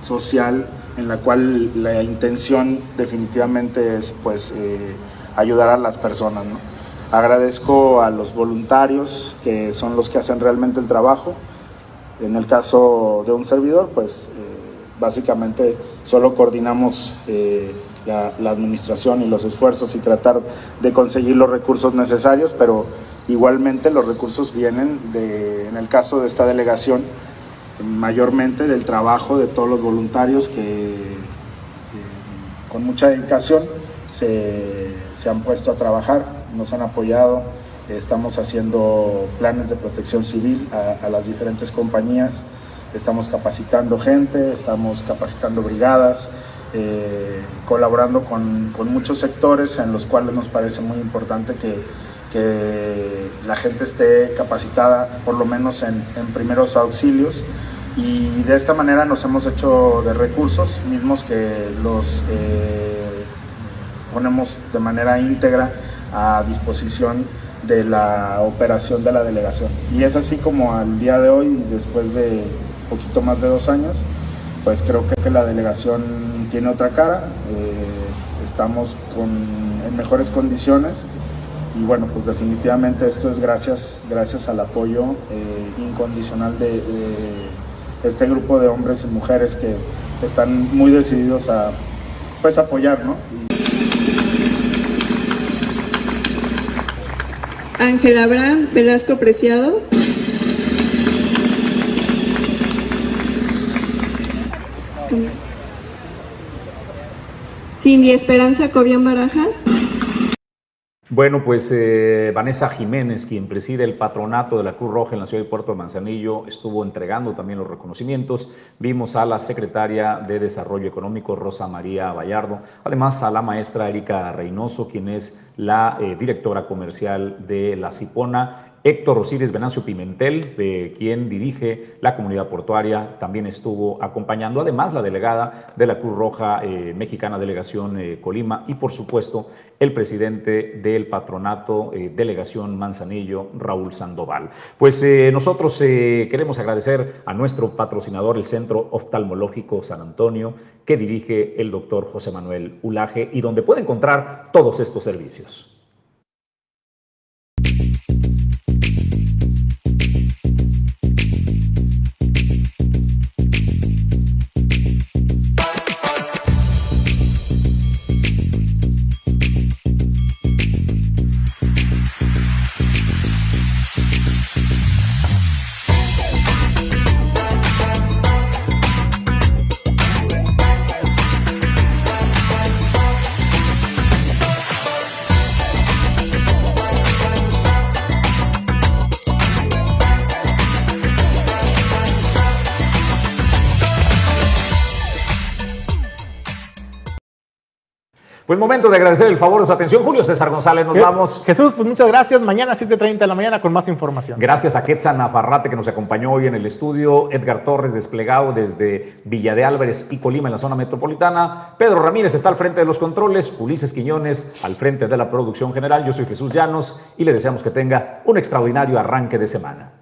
social en la cual la intención definitivamente es pues ayudar a las personas. Agradezco a los voluntarios que son los que hacen realmente el trabajo. En el caso de un servidor, pues básicamente solo coordinamos eh, la, administración y los esfuerzos y tratar de conseguir los recursos necesarios, pero igualmente los recursos vienen, de, en el caso de esta delegación, mayormente del trabajo de todos los voluntarios que con mucha dedicación se, han puesto a trabajar, nos han apoyado, estamos haciendo planes de protección civil a las diferentes compañías, estamos capacitando gente, estamos capacitando brigadas, eh, colaborando con, muchos sectores en los cuales nos parece muy importante que, la gente esté capacitada por lo menos en, primeros auxilios. Y de esta manera nos hemos hecho de recursos mismos que los eh, ponemos de manera íntegra a disposición de la operación de la delegación. Y es así como al día de hoy, después de poquito más de dos años, pues creo que, la delegación tiene otra cara, eh, estamos con, en mejores condiciones y bueno, pues definitivamente esto es gracias, gracias al apoyo eh, incondicional de, este grupo de hombres y mujeres que están muy decididos a pues apoyar, ¿no? Ángel Abraham Velasco Preciado. Cindy Esperanza Cobian Barajas. Bueno, pues eh, Vanessa Jiménez, quien preside el patronato de la Cruz Roja en la ciudad de Puerto de Manzanillo, estuvo entregando también los reconocimientos. Vimos a la secretaria de Desarrollo Económico, Rosa María Vallardo, además a la maestra Erika Reynoso, quien es la eh, directora comercial de la Cipona Héctor Rosírez Venancio Pimentel, quien dirige la comunidad portuaria, también estuvo acompañando, además la delegada de la Cruz Roja eh, Mexicana Delegación eh, Colima y por supuesto el presidente del patronato eh, Delegación Manzanillo, Raúl Sandoval. Pues nosotros queremos agradecer a nuestro patrocinador, el Centro Oftalmológico San Antonio, que dirige el doctor José Manuel Ulaje y donde puede encontrar todos estos servicios. Pues momento de agradecer el favor de su atención. Julio César González, nos vamos. Jesús, pues muchas gracias. Mañana a 7.30 de la mañana con más información. Gracias a Quetzal Nafarrate que nos acompañó hoy en el estudio, Edgar Torres desplegado desde Villa de Álvarez y Colima en la zona metropolitana, Pedro Ramírez está al frente de los controles, Ulises Quiñones al frente de la producción general, yo soy Jesús Llanos y le deseamos que tenga un extraordinario arranque de semana.